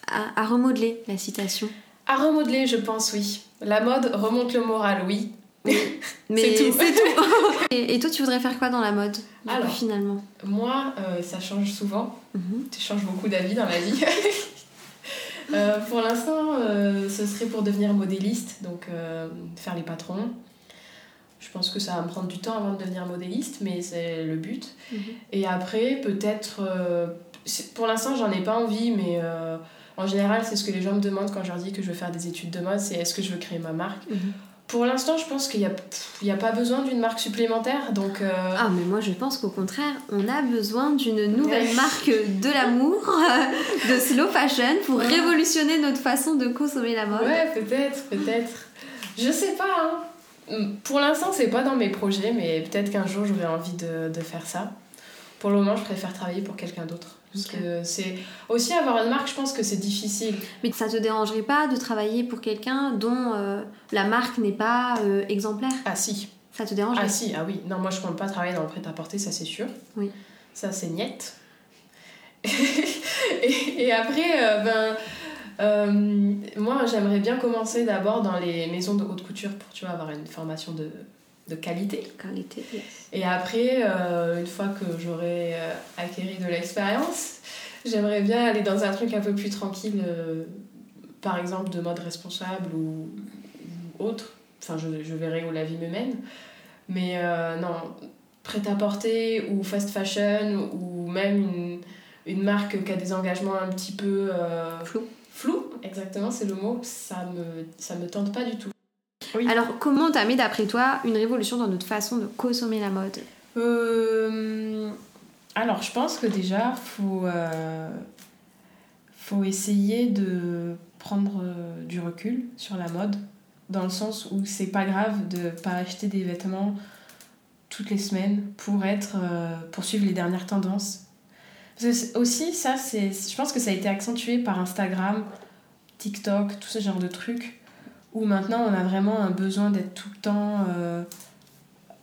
à, à remodeler la citation À remodeler, je pense, oui. La mode remonte le moral, oui. mais C'est tout. et, et toi tu voudrais faire quoi dans la mode coup, Alors. finalement? Moi, euh, ça change souvent. Mhm. Tu changes beaucoup d'avis dans la vie. Euh, pour l'instant, euh, ce serait pour devenir modéliste, donc euh, faire les patrons. Je pense que ça va me prendre du temps avant de devenir modéliste, mais c'est le but. Mhm. Et après, peut-être. pour l'instant, j'en ai pas envie, mais en général, c'est ce que les gens me demandent quand je leur dis que je veux faire des études de mode c'est est-ce que je veux créer ma marque? Mhm. Pour l'instant, je pense qu'il n'y a, a pas besoin d'une marque supplémentaire, donc. euh, Ah, mais moi je pense qu'au contraire, on a besoin d'une nouvelle marque de l'amour, de slow fashion, pour révolutionner notre façon de consommer la mode. Ouais, peut-être, peut-être. Je sais pas, hein. Pour l'instant, c'est pas dans mes projets, mais peut-être qu'un jour j'aurai envie de, de faire ça. Pour le moment, je préfère travailler pour quelqu'un d'autre. Parce que c'est. Aussi, avoir une marque, je pense que c'est difficile. Mais ça te dérangerait pas de travailler pour quelqu'un dont euh, la marque n'est pas euh, exemplaire? Ah, si. Ça te dérangerait? Ah, si, ah oui. Non, moi, je compte pas travailler dans le prêt-à-porter, ça, c'est sûr. Oui. Ça, c'est niette. et, et après, euh, ben. euh, moi, j'aimerais bien commencer d'abord dans les maisons de haute couture pour, tu vois, avoir une formation de, de qualité. Qualité, yes. Et après, euh, une fois que j'aurai euh, acquéri de l'expérience, j'aimerais bien aller dans un truc un peu plus tranquille, euh, par exemple de mode responsable ou, ou autre. Enfin, je, je verrai où la vie me mène. Mais non, prêt-à-porter ou fast fashion ou même une, une marque qui a des engagements un petit peu Flou. flous, exactement, c'est le mot, ça me, ça me tente pas du tout. Oui. Alors, comment mis d'après toi une révolution dans notre façon de consommer la mode? Euh, alors, je pense que déjà, faut, euh, faut essayer de prendre euh, du recul sur la mode, dans le sens où c'est pas grave de pas acheter des vêtements toutes les semaines pour être euh, pour suivre les dernières tendances. Parce que c'est- aussi, ça, c'est, je pense que ça a été accentué par Instagram, TikTok, tout ce genre de trucs, où maintenant on a vraiment un besoin d'être tout le temps euh,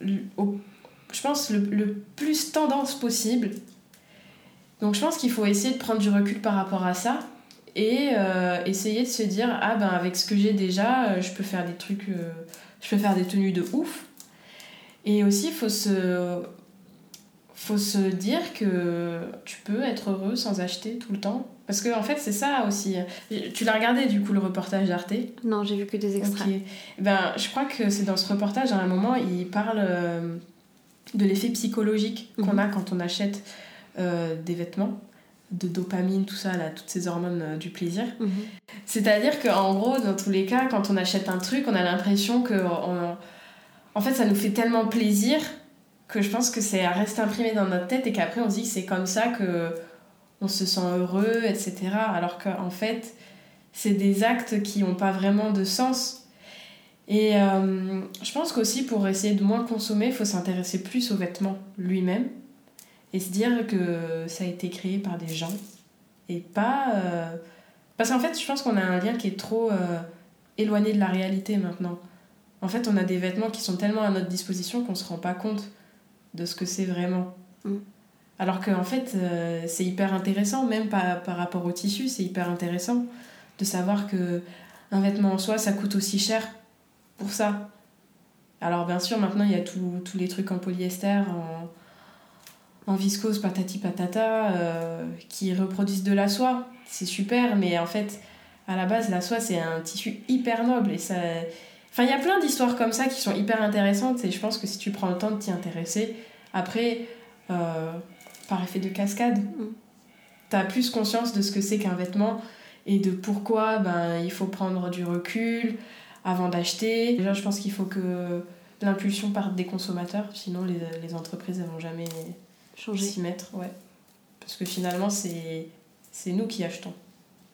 je pense, le, plus tendance possible. Donc je pense qu'il faut essayer de prendre du recul par rapport à ça et euh, essayer de se dire ah ben avec ce que j'ai déjà, euh, je peux faire des trucs, je peux faire des tenues de ouf. Et aussi il faut se faut se dire que tu peux être heureux sans acheter tout le temps parce que en fait c'est ça aussi. Tu l'as regardé du coup le reportage d'Arte? Non, j'ai vu que des extraits. Ok. Ben, je crois que c'est dans ce reportage, à un moment, il parle euh, de l'effet psychologique qu'on Mhm. a quand on achète euh, des vêtements. de dopamine, tout ça, là, toutes ces hormones euh, du plaisir. Mhm. C'est-à-dire qu'en gros, dans tous les cas, quand on achète un truc, on a l'impression que. En fait, ça nous fait tellement plaisir que je pense que c'est reste imprimé dans notre tête et qu'après on se dit que c'est comme ça que on se sent heureux, etc. Alors qu'en fait, c'est des actes qui n'ont pas vraiment de sens. Et euh, je pense qu'aussi pour essayer de moins consommer, il faut s'intéresser plus au vêtement lui-même et se dire que ça a été créé par des gens et pas... Euh, parce qu'en fait, je pense qu'on a un lien qui est trop euh, éloigné de la réalité maintenant. En fait, on a des vêtements qui sont tellement à notre disposition qu'on ne se rend pas compte de ce que c'est vraiment. Mm. Alors qu'en fait, euh, c'est hyper intéressant, même par, par rapport au tissu, c'est hyper intéressant de savoir que un vêtement en soi, ça coûte aussi cher pour ça. Alors bien sûr, maintenant, il y a tous les trucs en polyester, en, en viscose, patati patata, euh, qui reproduisent de la soie. C'est super, mais en fait, à la base, la soie, c'est un tissu hyper noble. Et ça... Enfin, il y a plein d'histoires comme ça qui sont hyper intéressantes, et je pense que si tu prends le temps de t'y intéresser, après... Euh, par effet de cascade. Mm. Tu as plus conscience de ce que c'est qu'un vêtement et de pourquoi ben, il faut prendre du recul avant d'acheter. Déjà, je pense qu'il faut que l'impulsion parte des consommateurs, sinon les, les entreprises ne vont jamais s'y mettre. Ouais. Parce que finalement, c'est nous qui achetons.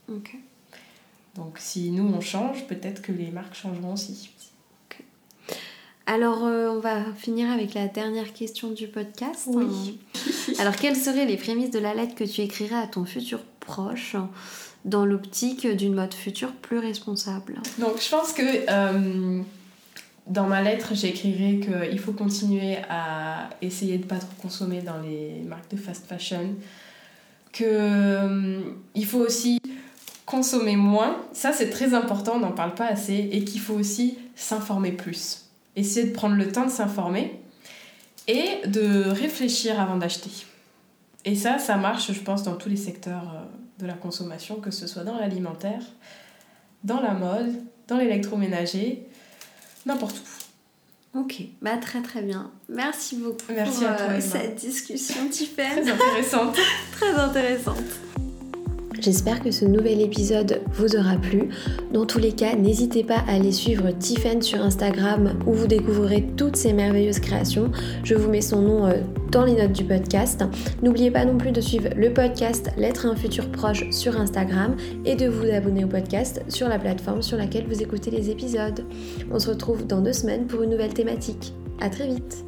Ok. Donc si nous on change, peut-être que les marques changeront aussi. Alors, euh, on va finir avec la dernière question du podcast. Oui. Alors, quelles seraient les prémices de la lettre que tu écrirais à ton futur proche dans l'optique d'une mode future plus responsable? Donc, je pense que euh, dans ma lettre, j'écrirai qu'il faut continuer à essayer de pas trop consommer dans les marques de fast fashion. Que euh, il faut aussi consommer moins. Ça, c'est très important, on n'en parle pas assez. Et qu'il faut aussi s'informer plus essayer de prendre le temps de s'informer et de réfléchir avant d'acheter. Et ça, ça marche, je pense, dans tous les secteurs euh, de la consommation, que ce soit dans l'alimentaire, dans la mode, dans l'électroménager, n'importe où. Ok, bah très très bien. Merci beaucoup Merci pour à toi, euh, cette discussion, Tiffen. Très intéressante. très intéressante. J'espère que ce nouvel épisode vous aura plu. Dans tous les cas, n'hésitez pas à aller suivre Tiffen sur Instagram où vous découvrirez toutes ces merveilleuses créations. Je vous mets son nom euh, dans les notes du podcast. N'oubliez pas non plus de suivre le podcast L'être à un futur proche sur Instagram et de vous abonner au podcast sur la plateforme sur laquelle vous écoutez les épisodes. On se retrouve dans deux semaines pour une nouvelle thématique. À très vite